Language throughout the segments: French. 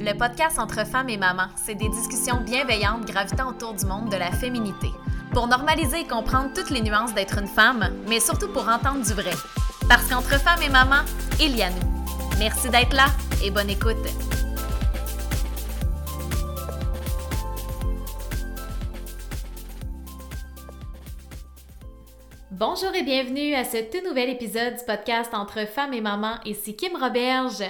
le podcast entre femmes et mamans. C'est des discussions bienveillantes gravitant autour du monde de la féminité. Pour normaliser et comprendre toutes les nuances d'être une femme, mais surtout pour entendre du vrai. Parce qu'entre femmes et mamans, il y a nous. Merci d'être là et bonne écoute. Bonjour et bienvenue à ce tout nouvel épisode du podcast entre femmes et mamans. Ici Kim Roberge.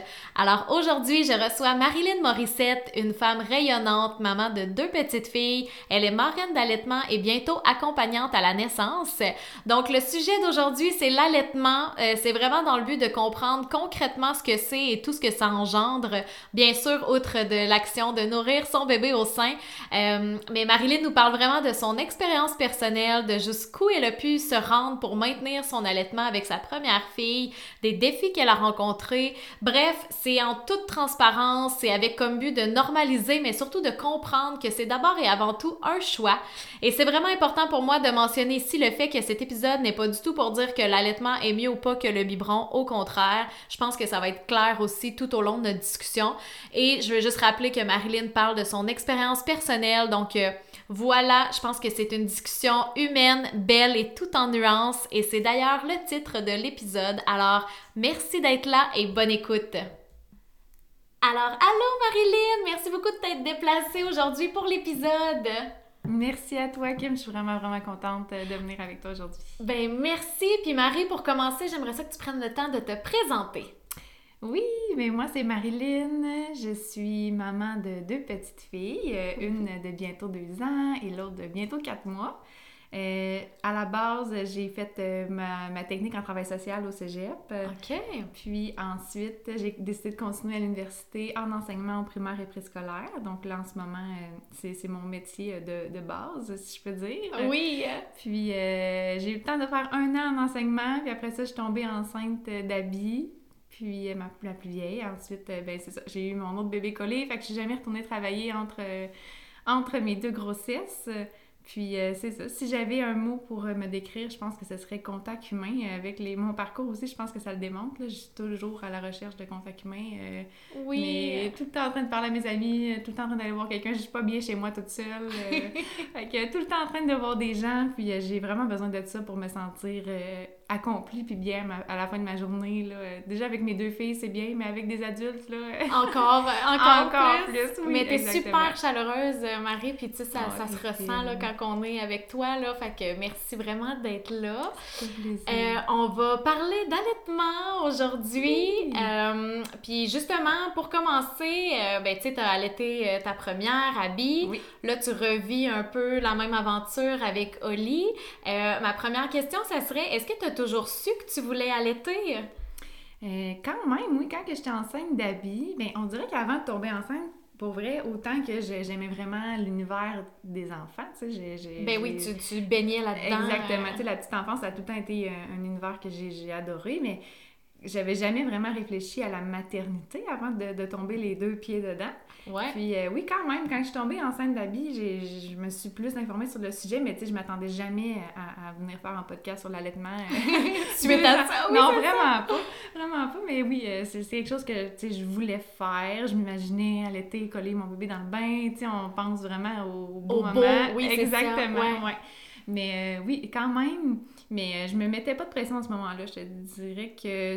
Alors aujourd'hui, je reçois Marilyn Morissette, une femme rayonnante, maman de deux petites filles. Elle est marraine d'allaitement et bientôt accompagnante à la naissance. Donc le sujet d'aujourd'hui, c'est l'allaitement. Euh, c'est vraiment dans le but de comprendre concrètement ce que c'est et tout ce que ça engendre. Bien sûr, outre de l'action de nourrir son bébé au sein. Euh, mais Marilyn nous parle vraiment de son expérience personnelle, de jusqu'où elle a pu se rendre pour maintenir son allaitement avec sa première fille, des défis qu'elle a rencontrés. Bref, c'est en toute transparence, c'est avec comme but de normaliser, mais surtout de comprendre que c'est d'abord et avant tout un choix. Et c'est vraiment important pour moi de mentionner ici le fait que cet épisode n'est pas du tout pour dire que l'allaitement est mieux ou pas que le biberon. Au contraire, je pense que ça va être clair aussi tout au long de notre discussion. Et je veux juste rappeler que Marilyn parle de son expérience personnelle, donc euh, voilà, je pense que c'est une discussion humaine, belle et tout en nuances et c'est d'ailleurs le titre de l'épisode. Alors, merci d'être là et bonne écoute. Alors, allô Marilyn, merci beaucoup de t'être déplacée aujourd'hui pour l'épisode. Merci à toi, Kim. Je suis vraiment, vraiment contente de venir avec toi aujourd'hui. Ben, merci. Puis Marie, pour commencer, j'aimerais ça que tu prennes le temps de te présenter. Oui, mais moi c'est Marilyn. Je suis maman de deux petites filles, euh, une de bientôt deux ans et l'autre de bientôt quatre mois. Euh, à la base, j'ai fait euh, ma, technique en travail social au cégep. OK. Puis ensuite, j'ai décidé de continuer à l'université en enseignement au primaire et préscolaire. Donc là, en ce moment, c'est mon métier de, de, base, si je peux dire. Oui. Puis j'ai eu le temps de faire un an en enseignement. Puis après ça, je suis tombée enceinte d'habits puis ma, la plus vieille. Ensuite, euh, ben, c'est ça, j'ai eu mon autre bébé collé, fait que je suis jamais retournée travailler entre, euh, entre mes deux grossesses. Puis euh, c'est ça. Si j'avais un mot pour me décrire, je pense que ce serait contact humain. Avec les... mon parcours aussi, je pense que ça le démontre. Là. Je suis toujours à la recherche de contact humain. oui. Mais tout le temps en train de parler à mes amis, tout le temps en train d'aller voir quelqu'un. Je suis pas bien chez moi toute seule. fait que tout le temps en train de voir des gens. Puis j'ai vraiment besoin de ça pour me sentir accompli puis bien à la fin de ma journée. Là. Déjà avec mes deux filles, c'est bien, mais avec des adultes, là... Encore, encore, encore plus. mais t'es super chaleureuse, Marie, puis tu sais, ça, ça se ressent là, quand on est avec toi, là. Fait que merci vraiment d'être là. Euh, on va parler d'allaitement aujourd'hui. Euh, puis justement, pour commencer, euh, ben tu sais, t'as allaité ta première, Abby. Oui. Là, tu revis un peu la même aventure avec Oli. ma première question, ça serait, est-ce que tu as toujours su que tu voulais allaiter? Euh, quand même, oui, quand j'étais enceinte d'Abby, ben, on dirait qu'avant de tomber enceinte, pour vrai, autant que j'aimais vraiment l'univers des enfants, tu sais, Ben oui, tu, tu baignais là-dedans. Exactement, tu sais, la petite enfance, ça a tout le temps été un, un univers que j'ai adoré, mais j'avais jamais vraiment réfléchi à la maternité avant de, de tomber les deux pieds dedans. Ouais. Puis euh, oui, quand même, quand je suis tombée enceinte d'Abby, je me suis plus informée sur le sujet, mais tu sais, je m'attendais jamais à, venir faire un podcast sur l'allaitement. Suite à ça, oui, Non, vraiment pas. Vraiment pas, mais oui, euh, c'est quelque chose que, tu sais, je voulais faire. Je m'imaginais allaiter, coller mon bébé dans le bain, tu sais, on pense vraiment au beau moment. oui, Exactement, ça, ouais. Mais euh, oui, quand même, mais je me mettais pas de pression à ce moment-là. Je te dirais que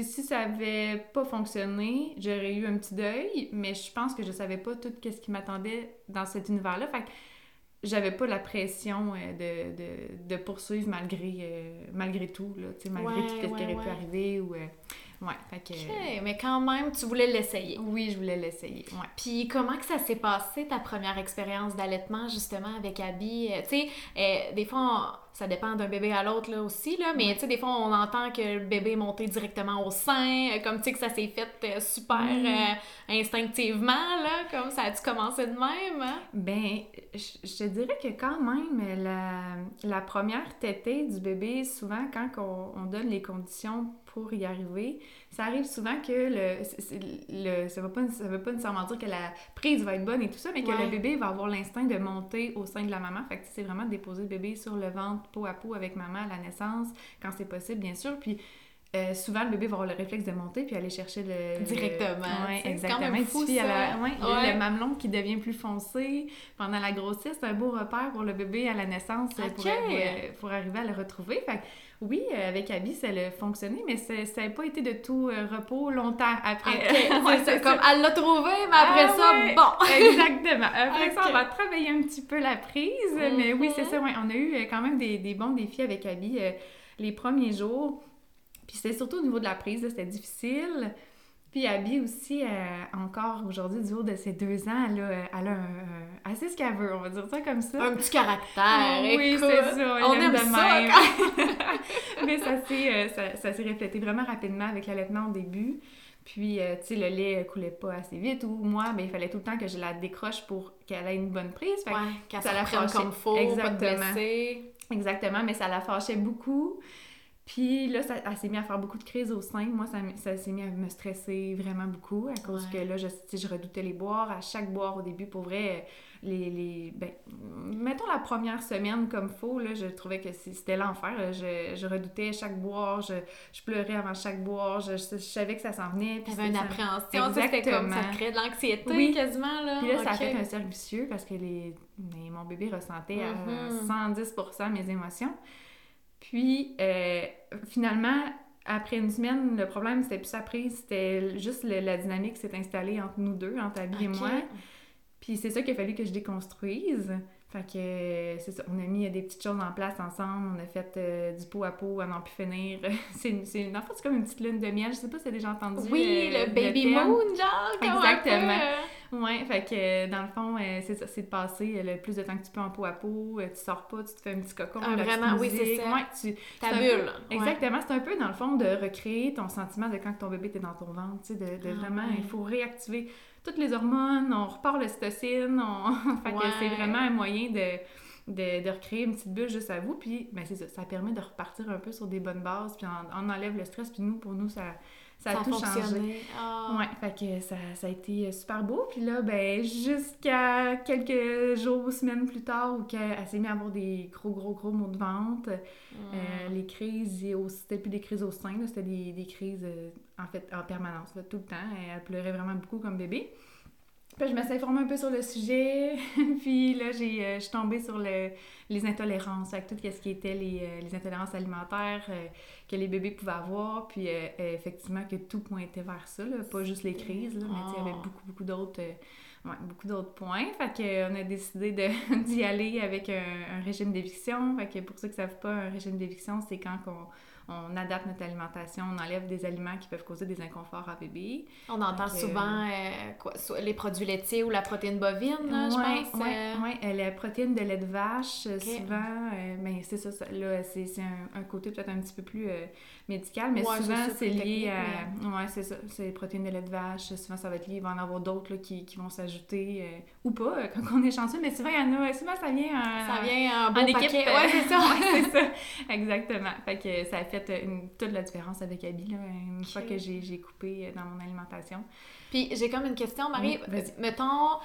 si ça avait pas fonctionné, j'aurais eu un petit deuil, mais je pense que je savais pas tout ce qui m'attendait dans cet univers-là. Fait que j'avais pas la pression euh, de, de, de poursuivre malgré, euh, malgré tout, là, malgré tout ce qui aurait pu arriver. Ou, euh, ouais, fait que, mais quand même, tu voulais l'essayer. Oui, je voulais l'essayer, ouais. Puis comment que ça s'est passé, ta première expérience d'allaitement, justement, avec Abby? tu sais, des fois, ça dépend d'un bébé à l'autre là aussi là mais tu sais des fois on entend que le bébé est monté directement au sein euh, comme tu sais que ça s'est fait euh, super mm. euh, instinctivement là comme ça a-tu commencé de même hein? ben je te dirais que quand même la, la première tétée du bébé souvent quand on, on donne les conditions pour y arriver ça arrive souvent que le, le ça ne veut, pas, ça veut pas nécessairement dire que la prise va être bonne et tout ça, mais que le bébé va avoir l'instinct de monter au sein de la maman. Fait que c'est vraiment de déposer le bébé sur le ventre, peau à peau avec maman à la naissance, quand c'est possible, bien sûr. Puis euh, souvent, le bébé va avoir le réflexe de monter puis aller chercher le. Directement. C'est exactement. quand même fou, à la- ça. ouais. Le mamelon qui devient plus foncé pendant la grossesse, c'est un beau repère pour le bébé à la naissance euh, pour, Ok. pour- pour arriver à le retrouver. Fait que, oui, euh, avec Abby, ça a fonctionné, mais ça n'a pas été de tout euh, repos longtemps après. Ouais, c'est Comme elle l'a trouvé, mais après Ah ça, ouais. bon. Exactement. Après ça, on va travailler un petit peu la prise. Mais oui, c'est Mhm. ça. Ouais. On a eu euh, quand même des, des bons défis avec Abby euh, les premiers jours. Puis c'était surtout au niveau de la prise, c'était difficile. Puis Abby aussi, euh, encore aujourd'hui, du haut de ses deux ans, elle a, euh, elle a un, un- assez ce qu'elle veut, on va dire ça comme ça. Un petit caractère, oui, c'est ça. on aime de ça, même. Mais ça s'est euh, ça, ça s'est reflété vraiment rapidement avec l'allaitement au début. Puis, euh, tu sais, le lait coulait pas assez vite. Ou moi, ben, il fallait tout le temps que je la décroche pour qu'elle ait une bonne prise. Fait Ouais, qu'elle se la comme faut, pas de Exactement. Exactement, mais ça la fâchait beaucoup. Puis là, ça, elle s'est mise à faire beaucoup de crises au sein. Moi, ça, ça s'est mis à me stresser vraiment beaucoup à cause Ouais. que là, je, je redoutais les boires. À chaque boire au début, pour vrai, les, les ben, mettons la première semaine comme faux, là, je trouvais que c'était l'enfer. Je, je redoutais chaque boire, je, je pleurais avant chaque boire, je, je savais que ça s'en venait. puis T'avais une appréhension, c'était comme ça crée de l'anxiété Oui. quasiment là. Puis là, ça a fait un cercle vicieux parce que les... mais mon bébé ressentait Mhm. à 110% mes émotions. Puis, euh, finalement, après une semaine, le problème, c'était plus sa prise, c'était juste le- la dynamique s'est installée entre nous deux, entre Abby et moi. Puis c'est ça qu'il a fallu que je déconstruise. Fait que c'est ça, on a mis euh, des petites choses en place ensemble, on a fait euh, du pot à pot à n'en plus finir. c'est une, c'est une- en fait, c'est comme une petite lune de miel, je sais pas si t'as déjà entendu. Oui, euh, le baby moon, genre, Exactement. Ouais, fait que dans le fond, c'est ça, c'est de passer le plus de temps que tu peux en pot à pot, tu sors pas, tu te fais un petit cocon, Ah, vraiment, oui, c'est ça. Ouais, tu, Ta bulle. peu- ouais. Exactement, c'est un peu dans le fond de recréer ton sentiment de quand ton bébé était dans ton ventre, tu sais, de, de Ah, vraiment, ouais. il faut réactiver toutes les hormones, on repart l'ocytocine, on... fait que c'est vraiment un moyen de, de, de recréer une petite bulle juste à vous, puis ben c'est ça, ça permet de repartir un peu sur des bonnes bases, puis on, on enlève le stress, puis nous, pour nous, ça, ça a tout changé. Ah. Ouais, fait que ça, ça a été super beau. Puis là, ben, jusqu'à quelques jours ou semaines plus tard, où elle s'est mise à avoir des gros, gros, gros maux de ventre. Mm. Euh, les crises, c'était plus des crises au sein, là, c'était des, des crises, euh, en fait, en permanence, là, tout le temps. Elle pleurait vraiment beaucoup comme bébé. Puis je me suis informée un peu sur le sujet. puis là, j'ai, euh, je suis tombée sur le, les intolérances, avec tout ce qui était les, euh, les intolérances alimentaires euh, que les bébés pouvaient avoir. Puis effectivement, que tout pointait vers ça, là, pas juste les crises, là, mais il y avait Oh. beaucoup, beaucoup d'autres. ouais, beaucoup d'autres points. Fait que, on a décidé d'y aller avec un, un régime d'éviction. Fait que pour ceux qui ne savent pas, un régime d'éviction, c'est quand on, on adapte notre alimentation, on enlève des aliments qui peuvent causer des inconforts à bébé. On entend Donc, euh, souvent euh, quoi, les produits laitiers ou la protéine bovine, là, je Ouais, pense. ouais, euh, ouais. Euh, la protéine de lait de vache, souvent, euh, ben, c'est ça, ça, là, c'est c'est un, un côté peut-être un petit peu plus euh, médical, mais Ouais, souvent, c'est lié à... Ouais, c'est ça, c'est les protéines de lait de vache, souvent, ça va être lié, il va y en avoir d'autres là, qui, qui vont s'ajouter, ou pas, quand on est chanceux, mais souvent, il y en a, souvent, ça vient en... Ça vient en en équipe. Ouais, c'est ça. c'est ça. Exactement. Fait que ça fait euh, une- toute la différence avec Abby, là, une fois que j'ai coupé euh, dans mon alimentation. Puis j'ai comme une question, Marie. Oui, vas-y. Mettons,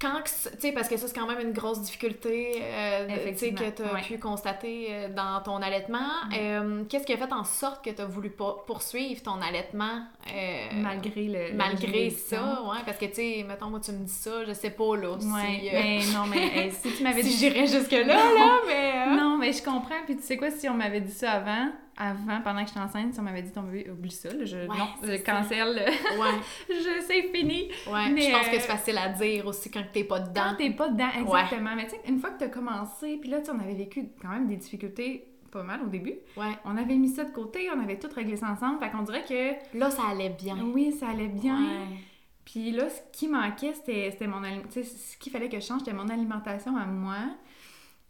quand, tu sais, parce que ça, c'est quand même une grosse difficulté, euh, que tu as ouais. pu constater euh, dans ton allaitement. Mm. Euh, Qu'est-ce qui a fait en sorte que tu as voulu pas- poursuivre ton allaitement euh, malgré le. malgré ça? Ouais, parce que, tu sais, mettons, moi, tu me dis ça, je sais pas, là. Ouais, si, euh, mais non, mais euh, si tu m'avais si dit. j'irais jusque-là, là, mais... euh, Non, mais je comprends. Puis tu sais quoi, si on m'avait dit ça avant, avant, pendant que j'étais enceinte, si on m'avait dit ton bébé, oublie ça, là, je, Ouais, non, je cancelle, Ouais, je c'est fini. ouais. Mais, je pense que euh, c'est facile à dire aussi quand t'es pas Quand dedans. t'es pas dedans, exactement. Mais tu sais, une fois que t'as commencé, puis là, tu sais, on avait vécu quand même des difficultés pas mal au début. Ouais. On avait mis ça de côté, on avait tout réglé ça ensemble. Fait qu'on dirait que Là, ça allait bien. oui, ça allait bien. Puis là, ce qui manquait, c'était mon tu sais, ce qu'il fallait que je change, c'était mon alimentation à moi.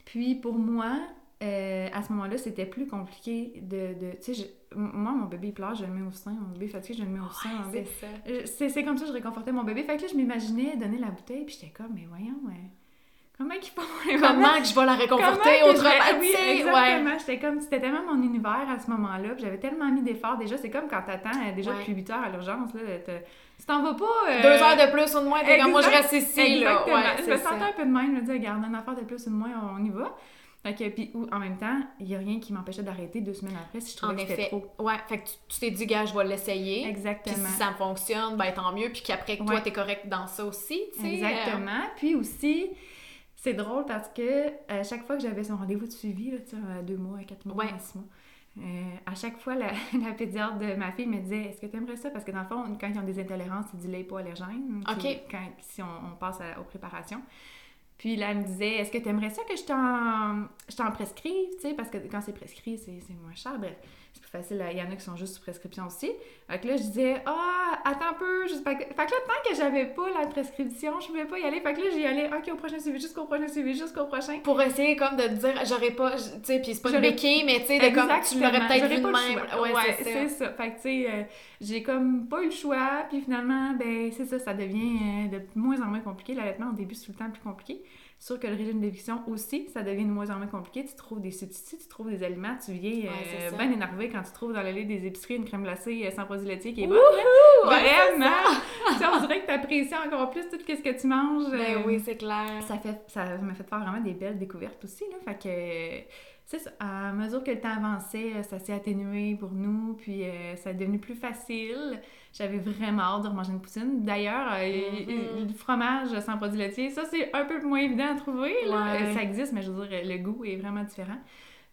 Puis pour moi, euh, à ce moment-là, c'était plus compliqué de. de tu sais, moi, mon bébé il pleure, je le mets au sein. Mon bébé fatigué, je le mets au sein. Ouais, c'est ça. Euh, C'est comme ça que je réconfortais mon bébé. Fait que là, je m'imaginais donner la bouteille, puis j'étais comme, mais voyons, ouais. Comment qu'ils font? Comment que je vais la réconforter autrement? Oui, sais, ouais. exactement. J'étais comme, c'était tellement mon univers à ce moment-là, puis j'avais tellement mis d'efforts. Déjà, c'est comme quand t'attends euh, déjà Ouais. depuis 8 heures à l'urgence, là, tu t'en vas pas... euh, Deux heures de plus ou de moins, t'es comme moi je reste ici, là. Exactement. Ouais, je me sentais un peu de même, je me disais, regarde, une affaire de plus ou de moins, on y va. Fait que, puis, ou, en même temps, il n'y a rien qui m'empêchait d'arrêter deux semaines après si je trouvais En que c'était trop. Ouais, fait que tu- tu t'es dit, gars, je vais l'essayer. Puis Exactement. si ça fonctionne, ben tant mieux. Puis qu'après, que toi, Ouais. t'es correct dans ça aussi, tu sais. euh, Exactement. Puis aussi, c'est drôle parce que à chaque fois que j'avais son rendez-vous de suivi, là, à deux mois, à quatre mois, Ouais. à six mois, euh, à chaque fois, la, la pédiatre de ma fille me disait Est-ce que tu aimerais ça? Parce que dans le fond, quand ils ont des intolérances, c'est du lait hypoallergène. qui- OK. Quand, si on, on passe à- aux préparations. Puis là, elle me disait Est-ce que tu aimerais ça que je t'en, prescrive parce que quand c'est prescrit, c'est, c'est moins cher. Plus facile. Il y en a qui sont juste sous prescription aussi. Fait que là, je disais Ah, attends un peu. Juste... Fait, que, là, tant que j'avais pas la prescription, je pouvais pas y aller. Fait que là, j'y allais Ok, au prochain suivi, jusqu'au prochain suivi, jusqu'au prochain. Pour essayer comme de dire, j'aurais pas, tu sais, puis c'est pas une béquille, mais tu sais, de comme, tu l'aurais peut-être vu de même. Ouais, Ouais, c'est ça. c'est ça. Fait que, tu sais, euh, j'ai comme pas eu le choix, puis finalement, ben, c'est ça, ça devient euh, de moins en moins compliqué. L'allaitement, au début, c'est tout le temps plus compliqué. Sûr que le régime d'éviction aussi, ça devient de moins en moins compliqué. Tu trouves des substituts, tu trouves des aliments, tu viens Ouais, euh, ça. bien énervé quand tu trouves dans l'allée des épiceries une crème glacée euh, sans produits laitiers qui est bonne. Ouais, c'est Vraiment! Tu sais, on dirait que t'apprécies encore plus tout ce que tu manges. Ben euh, oui, c'est clair. ça fait ça m'a fait faire vraiment des belles découvertes aussi là fait que c'est ça à mesure que le temps avançait ça s'est atténué pour nous puis euh, ça est devenu plus facile j'avais vraiment hâte de remanger une poutine d'ailleurs euh, Mhm. le fromage sans produits laitiers ça c'est un peu moins évident à trouver là. Ouais. Euh, ça existe mais je veux dire le goût est vraiment différent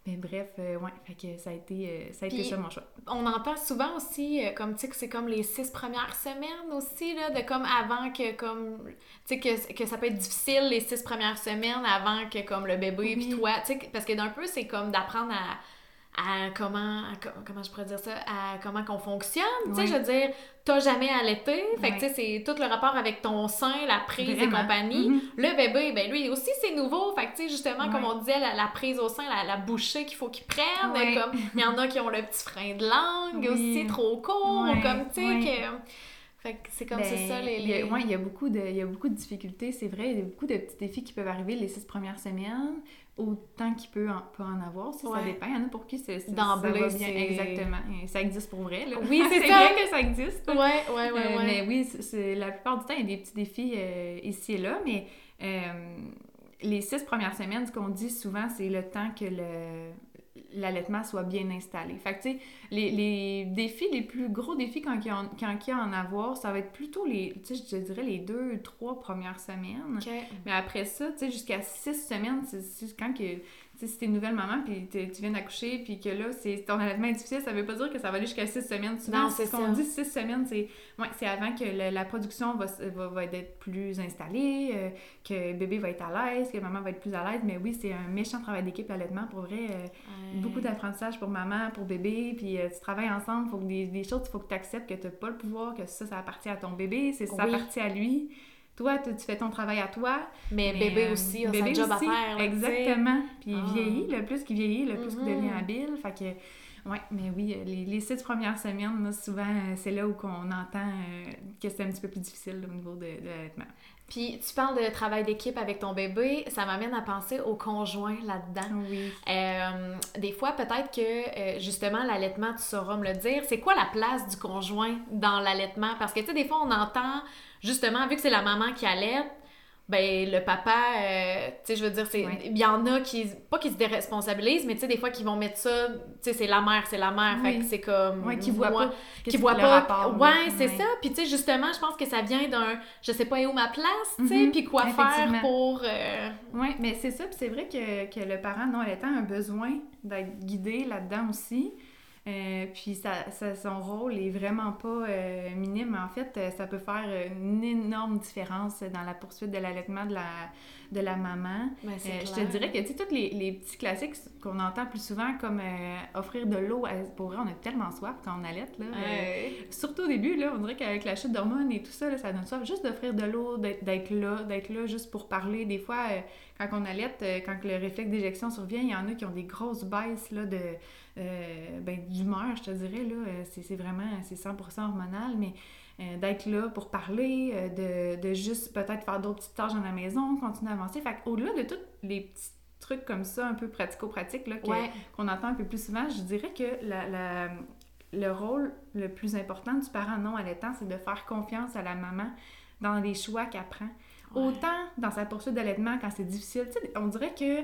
mais bref euh, ouais fait que ça a été euh, ça a été ça mon choix On entend souvent aussi, euh, comme tu sais, que c'est comme les six premières semaines aussi, là, de comme avant que, comme, tu sais, que, que ça peut être difficile les six premières semaines avant que, comme, le bébé, puis toi, tu sais, parce que d'un peu, c'est comme d'apprendre à, à comment, à co- comment je pourrais dire ça, à comment qu'on fonctionne, tu sais, Oui. je veux dire, t'as jamais allaité, fait que, tu sais, c'est tout le rapport avec ton sein, la prise et compagnie. Mhm. Le bébé, ben lui aussi, c'est nouveau. Fait que, tu sais, justement, comme on disait, la, la prise au sein, la, la bouchée qu'il faut qu'ils prennent. Ouais. Comme, il y en a qui ont le petit frein de langue aussi, trop court. Comme, tu sais, que... Fait que c'est comme Ben, ça, les... Les- ouais, il y a beaucoup de, il y a beaucoup de difficultés, c'est vrai. Il y a beaucoup de petits défis qui peuvent arriver les six premières semaines, autant qu'il peut en, peut en avoir, Ouais. ça dépend. Il y en a pour qui c'est, D'emblée, ça va bien. c'est- Exactement. Et ça existe pour vrai. Là. Oui, c'est vrai que ça existe. Ouais, ouais, ouais, Euh, ouais. Mais oui, c'est, c'est- la plupart du temps, il y a des petits défis euh, ici et là, mais euh, les six premières semaines, ce qu'on dit souvent, c'est le temps que le, l'allaitement soit bien installé. Fait que, tu sais, les, les défis, les plus gros défis quand il y a, en- quand il y a à en avoir, ça va être plutôt les, tu sais, je dirais les deux, trois premières semaines. Mais après ça, tu sais, jusqu'à six semaines, c'est quand que, sais, si t'es une nouvelle maman, puis tu viens d'accoucher, puis que là, c'est ton allaitement est difficile, ça veut pas dire que ça va aller jusqu'à six semaines. Souvent, Non, c'est ce qu'on dit six semaines, c'est ouais, c'est avant que le- la production va, va, va être plus installée, euh, que bébé va être à l'aise, que maman va être plus à l'aise. Mais oui, c'est un méchant travail d'équipe, l'allaitement, pour vrai. euh, Ouais. Beaucoup d'apprentissage pour maman, pour bébé, puis euh, tu travailles ensemble, faut que des, des choses, il faut que tu acceptes que tu n'as pas le pouvoir, que ça, ça appartient à ton bébé, c'est ça Oui. appartient à lui. Toi, tu, fais ton travail à toi. Mais, mais, bébé euh, aussi a bébé sa job aussi, à faire. là. Exactement. Puis il Ah. vieillit, le plus qu'il vieillit, le plus qu'il Mhm. devient habile. Fait que, ouais, mais oui, les, les six premières semaines, là, souvent, euh, c'est là où on entend euh, que c'est un petit peu plus difficile là, au niveau de, de l'allaitement. Puis tu parles de travail d'équipe avec ton bébé, ça m'amène à penser au conjoint là-dedans. Oui. Euh, des fois, peut-être que euh, justement, l'allaitement, tu sauras me le dire. C'est quoi la place du conjoint dans l'allaitement? Parce que tu sais, des fois, on entend justement, vu que c'est la maman qui allaite, ben le papa, euh, tu sais, je veux dire, c'est Ouais. il y en a qui, pas qui se déresponsabilisent, mais tu sais, des fois, qui vont mettre ça, tu sais, c'est la mère, c'est la mère, fait que c'est comme. Ouais, qui voit pas. qui voit pas. rapport, ouais, c'est Ouais. ça. Puis tu sais, justement, je pense que ça vient d'un je sais pas où ma place, tu sais, Mhm, puis quoi faire pour. euh, Oui, mais c'est ça, puis c'est vrai que, que le parent non allaitant a besoin d'être guidé là-dedans aussi. Euh, puis ça, ça- son rôle est vraiment pas euh, minime. En fait, euh, ça peut faire une énorme différence dans la poursuite de l'allaitement de la, de la maman. ben, Euh, je te dirais que, tu sais, tous les, les petits classiques qu'on entend plus souvent, comme offrir de l'eau, pour vrai, on a tellement soif quand on allaite, là. Surtout au début, là, on dirait qu'avec la chute d'hormones et tout ça, là, ça donne soif. Juste d'offrir de l'eau, d'être là, d'être là juste pour parler. Des fois, quand on allait, euh, quand le réflexe d'éjection survient, il y en a qui ont des grosses baisses là, de, euh, ben, d'humeur, je te dirais. Là, Euh, c'est, c'est vraiment, c'est 100% hormonal, mais euh, d'être là pour parler, euh, de, de juste peut-être faire d'autres petites tâches dans la maison, continuer à avancer. Fait au-delà de tous les petits trucs comme ça, un peu pratico-pratiques, là, que- Ouais. qu'on entend un peu plus souvent, je dirais que la, la- le rôle le plus important du parent non allaitant, c'est de faire confiance à la maman dans les choix qu'elle prend. Ouais. Autant dans sa poursuite d'allaitement quand c'est difficile. Tu sais, on dirait que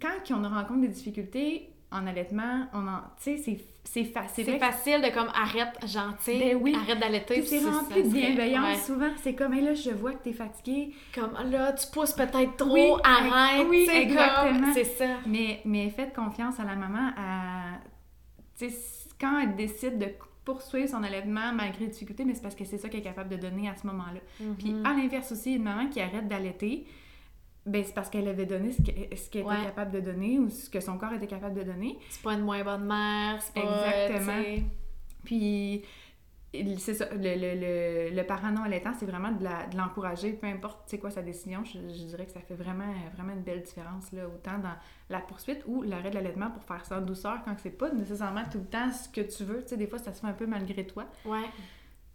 quand on rencontre des difficultés en allaitement, on en, tu sais, c'est facile. C'est facile de comme arrête gentil, ben oui. arrête d'allaiter. c'est rempli de bienveillance souvent. C'est comme, là, je vois que t'es fatiguée. Comme, là, tu pousses peut-être trop, arrête. Oui, exactement. C'est ça. Mais, mais faites confiance à la maman. À, quand elle décide de poursuivre son allaitement malgré les difficultés, mais c'est parce que c'est ça qu'elle est capable de donner à ce moment-là. Puis Mm-hmm. à l'inverse aussi, une maman qui arrête d'allaiter, ben c'est parce qu'elle avait donné ce qu'elle était Ouais. capable de donner ou ce que son corps était capable de donner. C'est pas une moins bonne mère, c'est pas... Exactement. Puis c'est ça, le, le, le, le parent non allaitant, c'est vraiment de l'encourager, peu importe c'est quoi sa décision, je, je dirais que ça fait vraiment, vraiment une belle différence, là, autant dans la poursuite ou l'arrêt de l'allaitement pour faire ça en douceur quand c'est pas nécessairement tout le temps ce que tu veux, tu sais, des fois ça se fait un peu malgré toi. Ouais.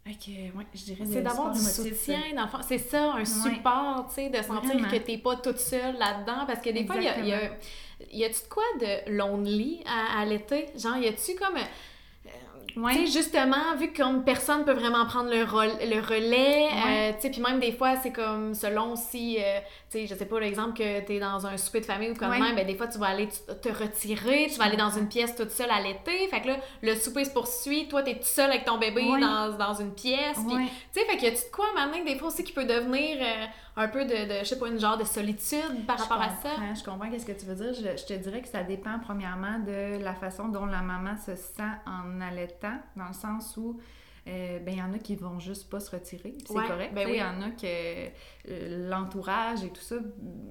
Que, ouais, je dirais C'est d'avoir du soutien, fond. C'est ça, un support, tu sais, de sentir Vraiment. que t'es pas toute seule là-dedans. Parce que des fois, il y a, y a, y a-tu de quoi de lonely à, à l'été? Genre, y a-tu comme... Ouais. Tu sais, justement, vu que comme personne peut vraiment prendre le, rôle- le relais, Ouais. euh, tu sais, puis même des fois, c'est comme selon si, euh, tu sais, je sais pas, l'exemple que t'es dans un souper de famille ou comme Ouais. même, ben des fois, tu vas aller te retirer, tu vas aller dans une pièce toute seule à l'été, fait que là, le souper se poursuit, toi, t'es tout seul avec ton bébé dans, dans une pièce, tu sais, fait qu'il y a de quoi maintenant que des fois aussi qui peut devenir euh, un peu de, de, je sais pas, une genre de solitude par Je rapport à ça? Je comprends qu'est-ce que tu veux dire. Je, je te dirais que ça dépend premièrement de la façon dont la maman se sent en allaitant, dans le sens où euh, ben il y en a qui vont juste pas se retirer, c'est Ouais, correct. ben Il oui. y en a que euh, l'entourage et tout ça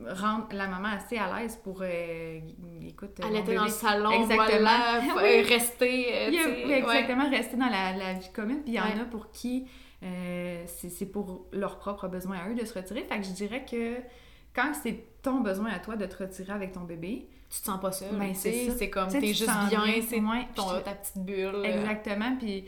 rend la maman assez à l'aise pour euh, écoute Elle était dans le salon, Exactement. voilà, faut, Oui. euh, rester, a- oui, ouais. exactement, rester dans la, la vie commune. Puis il y en Ouais. a pour qui euh, c'est pour leurs propres besoins à eux de se retirer. Fait que je dirais que quand c'est ton besoin à toi de te retirer avec ton bébé, tu te sens pas seule. Ben, c'est comme t'es juste bien, c'est je- ta petite bulle. Exactement. Puis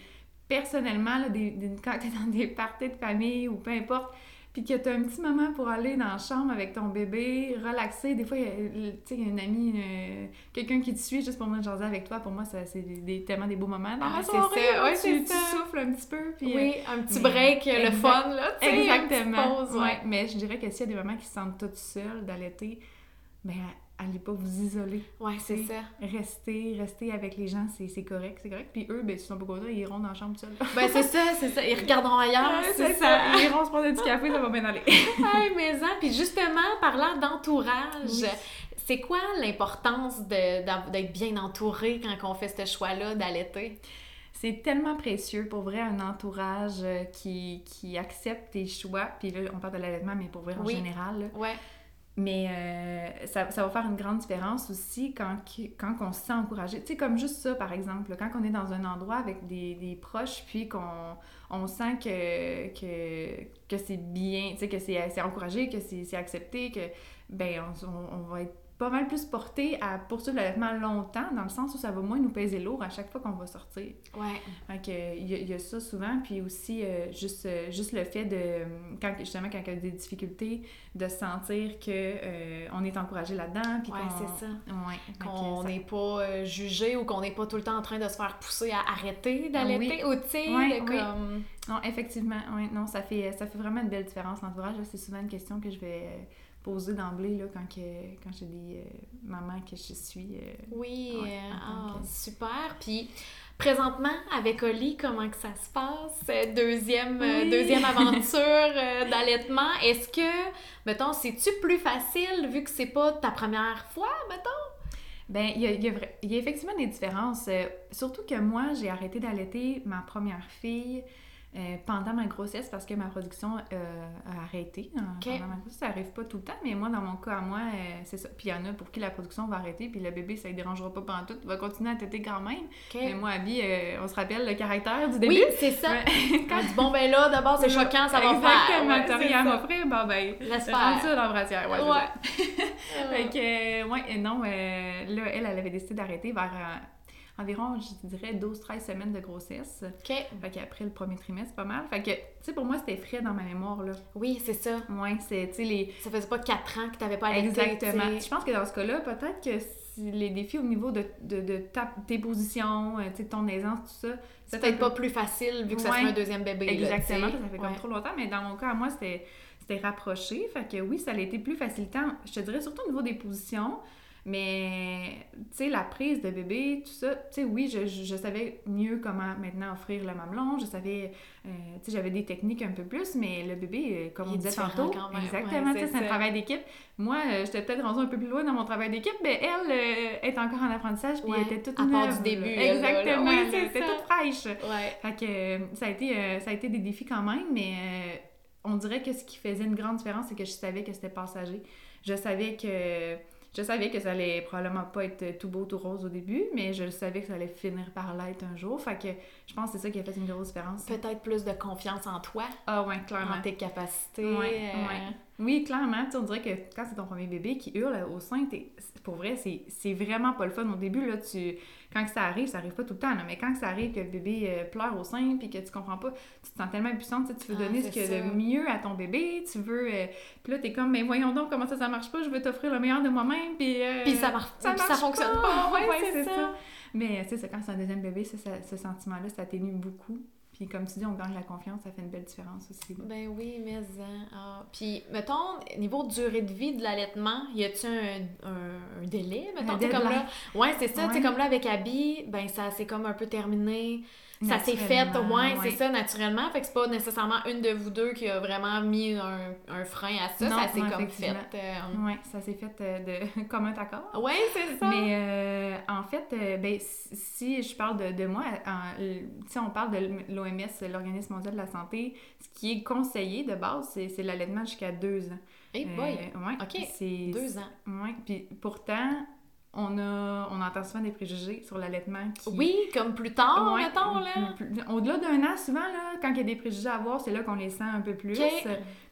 personnellement, là, des, des- quand tu es dans des parties de famille ou peu importe, puis que tu as un petit moment pour aller dans la chambre avec ton bébé, relaxer. Des fois, il y a, tu sais, une amie, euh, quelqu'un qui te suit juste pour moi de jaser avec toi. Pour moi, ça, c'est des, tellement des beaux moments. Dans Ah, c'est ça. Ouais, tu, souffles un petit peu. Puis, euh, Oui, un petit mais- break, le fun, là, une Exactement. pause, ouais. ouais. Mais je dirais que s'il y a des mamans qui se sentent toutes seules d'allaiter, ben allez pas vous isoler. Ouais, c'est ça. Restez, restez avec les gens, c'est correct, c'est correct. Puis eux, ben, s'ils sont pas contents, ils iront dans la chambre seuls. Ben, c'est ça, c'est ça. Ils regarderont ailleurs, Ouais, c'est ça. Ils iront se prendre petit café, ça va bien aller. Hey, mais hein, puis justement, parlant d'entourage, Oui. c'est quoi l'importance d'être bien entouré quand on fait ce choix-là d'allaiter? C'est tellement précieux pour vrai un entourage euh, qui, qui accepte tes choix. Puis là, on parle de l'allaitement, mais pour vrai en Oui. général. là. Ouais. Mais euh, ça, ça va faire une grande différence aussi quand, quand on se sent encouragé. Tu sais, comme juste ça, par exemple, quand on est dans un endroit avec des, proches, puis qu'on on sent que, c'est bien, tu que c'est encouragé, que c'est accepté, que, ben, on, on- on va être pas mal plus porté à poursuivre l'allaitement longtemps, dans le sens où ça va moins nous peser lourd à chaque fois qu'on va sortir. Ouais. Que, il, y a, il y a ça souvent, puis aussi euh, juste, euh, juste le fait de, quand, justement, quand il y a des difficultés, de sentir que euh, on est encouragé là-dedans, puis Ouais, c'est ça. Ouais, Qu'on n'est pas jugé ou qu'on n'est pas tout le temps en train de se faire pousser à arrêter d'allaiter Oui. ou tu sais, Ouais, de oui. comme... Non, effectivement, non, ça fait, ça fait vraiment une belle différence l'entourage. C'est souvent une question que je vais poser d'emblée, là, quand, que, quand j'ai des euh, mamans que je suis... euh, Oui, Ouais, euh, ah, que- super. Puis présentement, avec Oli, comment que ça se passe? Euh, Deuxième, euh, deuxième aventure d'allaitement. Est-ce que, mettons, c'est-tu plus facile vu que c'est pas ta première fois, mettons? Ben, il y y y a effectivement des différences. surtout que moi, j'ai arrêté d'allaiter ma première fille euh, pendant ma grossesse parce que ma production euh, a arrêté. hein. Pendant ma grossesse, ça arrive pas tout le temps, mais moi, dans mon cas à moi, euh, c'est ça. Puis il y en a pour qui la production va arrêter, puis le bébé, ça ne dérangera pas pendant tout, il va continuer à téter quand même. Mais moi, Abby, on se rappelle le caractère du début. Oui, c'est ça. Ouais. Quand tu dis, bon, ben là, d'abord, c'est choquant, ça va faire. Exactement, Ouais, t'as rien à m'offrir, bon ben, rentre ça dans la brassière. Ouais, Ouais. Fait que, ouais, et non, là, elle, elle avait décidé d'arrêter vers environ, je dirais, 12-13 semaines de grossesse. OK. Fait qu'après le premier trimestre, pas mal. Fait que, tu sais, pour moi, c'était frais dans ma mémoire, là. Oui, c'est ça. Ouais, c'est, tu sais, les... Ça faisait pas quatre ans que t'avais pas allaité. Exactement. Je pense que dans ce cas-là, peut-être que les défis au niveau de, de, de ta- tes positions, euh, tu sais, ton aisance, tout ça... C'est peut-être pas plus facile vu que ça Ouais. un deuxième bébé. Exactement, ça fait comme Ouais. trop longtemps, mais dans mon cas, moi, c'était c'était rapproché. Fait que oui, ça a été plus facilitant. Je te dirais surtout au niveau des positions. Mais, tu sais, la prise de bébé, tout ça, tu sais, oui, je, je, savais mieux comment maintenant offrir le mamelon. Je savais, euh, tu sais, j'avais des techniques un peu plus, mais le bébé, euh, comme on disait tantôt, exactement, c'est un travail d'équipe. Moi, euh, j'étais peut-être rendue un peu plus loin dans mon travail d'équipe, mais elle est encore en apprentissage, puis elle était toute à part du début. Exactement, elle était toute fraîche. Fait que ça a, été, ça a été des défis quand même, mais on dirait que ce qui faisait une grande différence, c'est que je savais que c'était passager. Je savais que je savais que ça allait probablement pas être tout beau, tout rose au début, mais je savais que ça allait finir par l'être un jour. Fait que je pense que c'est ça qui a fait une grosse différence. Peut-être plus de confiance en toi. Ah ouais, clairement. En tes capacités. Ouais, euh, Oui, clairement. Tu on dirait que quand c'est ton premier bébé qui hurle au sein, pour vrai, c'est vraiment pas le fun. Au début, là, tu quand ça arrive, ça arrive pas tout le temps, mais quand ça arrive que le bébé euh, pleure au sein puis que tu comprends pas, tu te sens tellement impuissante, tu veux ah, donner ce qu'il y a de mieux à ton bébé, tu veux... Euh, puis là, t'es comme, mais voyons donc comment ça, ça marche pas, je veux t'offrir le meilleur de moi-même, puis... Euh, puis ça marche, ça, ça fonctionne pas, ouais, c'est ça. Mais tu sais, quand c'est un deuxième bébé, ça, ce sentiment-là, ça t'émue beaucoup. Puis comme tu dis, on gagne la confiance, ça fait une belle différence aussi. Ben oui, mais hein. ah. Puis mettons, niveau durée de vie de l'allaitement, y a-tu un, un, délai? Mettons, un comme là. Ouais, c'est ça, tu sais, comme là avec Abby, ben ça c'est comme un peu terminé ça s'est fait au moins, c'est ça, naturellement. Fait que c'est pas nécessairement une de vous deux qui a vraiment mis un, un frein à ça. ça s'est comme fait. Euh, oui, ça s'est fait euh, de comme un accord. Oui, c'est ça. Mais euh, en fait, ben, si je parle de, de moi, si on parle de l'OMS, l'Organisme mondial de la santé, ce qui est conseillé de base, c'est l'allaitement jusqu'à deux ans. Eh hey boy! ouais, OK, c'est deux ans. Oui, puis pourtant, on, a, on entend souvent des préjugés sur l'allaitement. Qui... Oui, comme plus tard, mettons, là. Au-delà d'un an, souvent, là, quand il y a des préjugés à avoir, c'est là qu'on les sent un peu plus.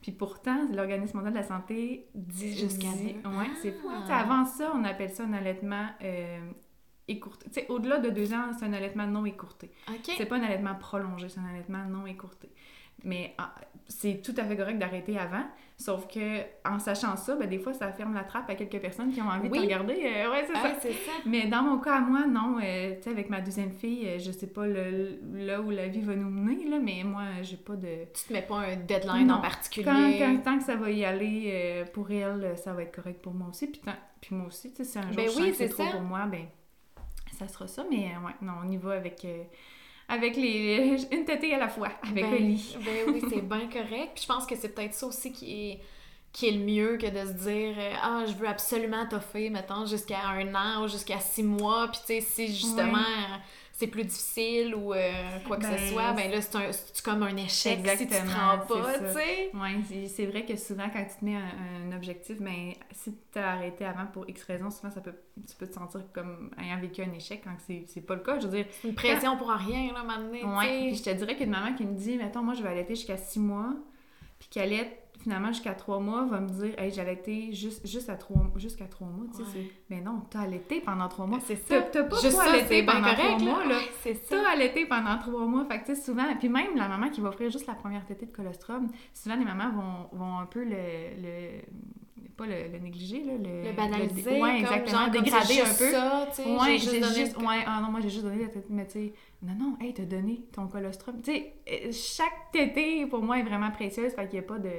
Puis pourtant, l'Organisme mondial de la santé dit jusqu'à Oui, c'est fou. Hein. Avant ça, on appelle ça un allaitement euh, écourté. au-delà de deux ans, c'est un allaitement non écourté. C'est pas un allaitement prolongé, c'est un allaitement non écourté. Mais ah, c'est tout à fait correct d'arrêter avant. Sauf que en sachant ça, ben, des fois, ça ferme la trappe à quelques personnes qui ont envie de regarder. Euh, ouais, c'est ça. Mais dans mon cas, à moi, non. Euh, tu sais, avec ma deuxième fille, euh, je sais pas le, là où la vie va nous mener, là, mais moi, j'ai pas de. Tu te mets pas un deadline en particulier. Quand, tant que ça va y aller pour elle, ça va être correct pour moi aussi. Puis, puis moi aussi, tu sais, si un jour ben oui, c'est trop pour moi, ben ça sera ça. Mais ouais, non, on y va avec avec les une tétée à la fois, avec le ben, lit. ben oui, c'est bien correct. Puis je pense que c'est peut-être ça aussi qui est qui est le mieux que de se dire euh, ah je veux absolument toffer mettons jusqu'à un an ou jusqu'à six mois puis tu sais si justement c'est plus difficile ou euh, quoi que ce ben, soit, ben là, c'est comme un échec si tu te rends pas, tu sais. Oui, c'est vrai que souvent, quand tu te mets un, objectif, ben si tu as arrêté avant pour X raison, souvent, ça peut, tu peux te sentir comme ayant vécu un échec quand c'est pas le cas. Je veux dire... Une pression pour rien, là, maintenant. Oui, puis je te dirais qu'une maman qui me dit, mettons, moi, je vais allaiter jusqu'à six mois, puis qu'elle est finalement jusqu'à trois mois va me dire hey j'ai allaité juste, juste à trois jusqu'à trois mois tu sais mais non t'as allaité pendant trois mois. C'est ça. t'as pas juste allaité pendant correct, trois mois là, c'est ça. t'as allaité pendant trois mois. Fait que tu sais souvent puis même la maman qui va offrir juste la première tétée de colostrum souvent les mamans vont, vont un peu le, le pas le, le, négliger, là, le, le banaliser, ouais, exactement, dégrader un peu. Ça, ouais, j'ai juste, juste ouais, ah non, moi j'ai juste donné la tétée, mais tu sais, non, non, hey, t'as donné ton colostrum. Tu sais, euh, chaque tétée pour moi est vraiment précieuse, fait qu'il n'y a pas de,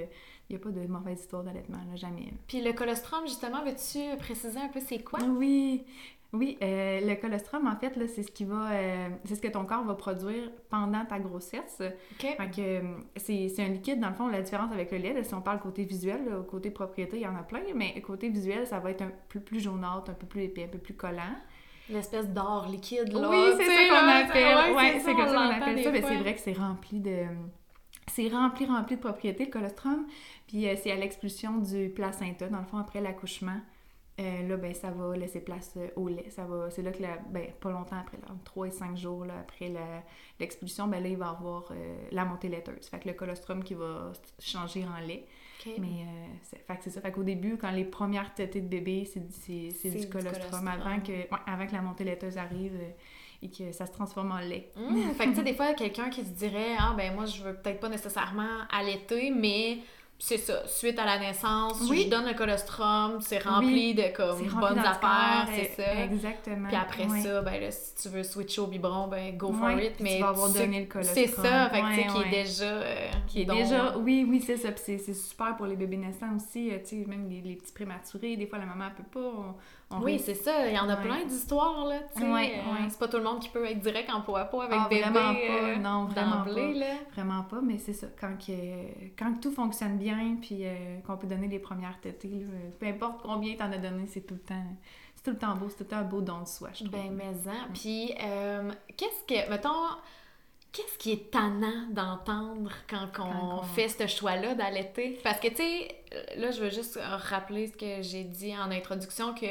il n'y a pas de mauvaise histoire d'allaitement, là, jamais. Puis le colostrum, justement, veux-tu préciser un peu c'est quoi? Oui, oui, euh, le colostrum, en fait, c'est ce qui va, euh, c'est ce que ton corps va produire pendant ta grossesse. OK. Euh, c'est un liquide, dans le fond, la différence avec le lait, si on parle côté visuel, côté propriété, il y en a plein, mais côté visuel, ça va être un peu plus jaunâtre, un peu plus épais, un peu plus collant. L'espèce d'or liquide, là. Oui, c'est ça qu'on appelle. Ouais, c'est comme ça qu'on appelle ça, mais c'est vrai que c'est rempli de c'est rempli, rempli de propriétés, le colostrum. Puis euh, c'est à l'expulsion du placenta, dans le fond, après l'accouchement. Euh, là, ben, ça va laisser place euh, au lait. Ça va, c'est là que, la, ben, pas longtemps après, là, 3 et 5 jours là, après l'expulsion, ben là, il va avoir la montée laiteuse. Fait que le colostrum qui va changer en lait. Mais c'est, fait que c'est ça. Fait qu'au début, quand les premières tétées de bébé, c'est, du, colostrum. Avant, que, avant que la montée laiteuse arrive, et que ça se transforme en lait. Mmh. fait que tu sais, des fois, quelqu'un qui se dirait Ah, ben moi, je veux peut-être pas nécessairement allaiter, mais c'est ça, suite à la naissance, Oui. je donne le colostrum, c'est rempli Oui. de comme rempli bonnes affaires, c'est ça. Exactement. Puis après ça, ben là, si tu veux switcher au biberon, ben go for it. Mais tu vas avoir donné le colostrum. C'est ça, fait que tu sais, Ouais, qui est déjà. euh, Qui est déjà, oui, oui, c'est ça. Puis c'est, c'est super pour les bébés naissants aussi. euh, Tu sais, même les, les petits prématurés, des fois la maman elle peut pas. On, on Oui, c'est ça. Il y en a Ouais. plein d'histoires, là. Ouais, euh, ouais. C'est pas tout le monde qui peut être direct en peau à avec Ah, bébé. vraiment pas. euh, Non, vraiment pas. là. Vraiment pas, mais c'est ça. Quand, que, quand tout fonctionne bien, puis euh, qu'on peut donner les premières tétées, là, peu importe combien t'en as donné, c'est tout le temps. C'est tout le temps beau, c'est tout le temps un beau don de soi, je trouve. Ben, mais en. Puis, euh, qu'est-ce que. Mettons. Qu'est-ce qui est tannant d'entendre quand, on Quand on- fait ce choix-là d'allaiter? Parce que, tu sais, là, je veux juste rappeler ce que j'ai dit en introduction, que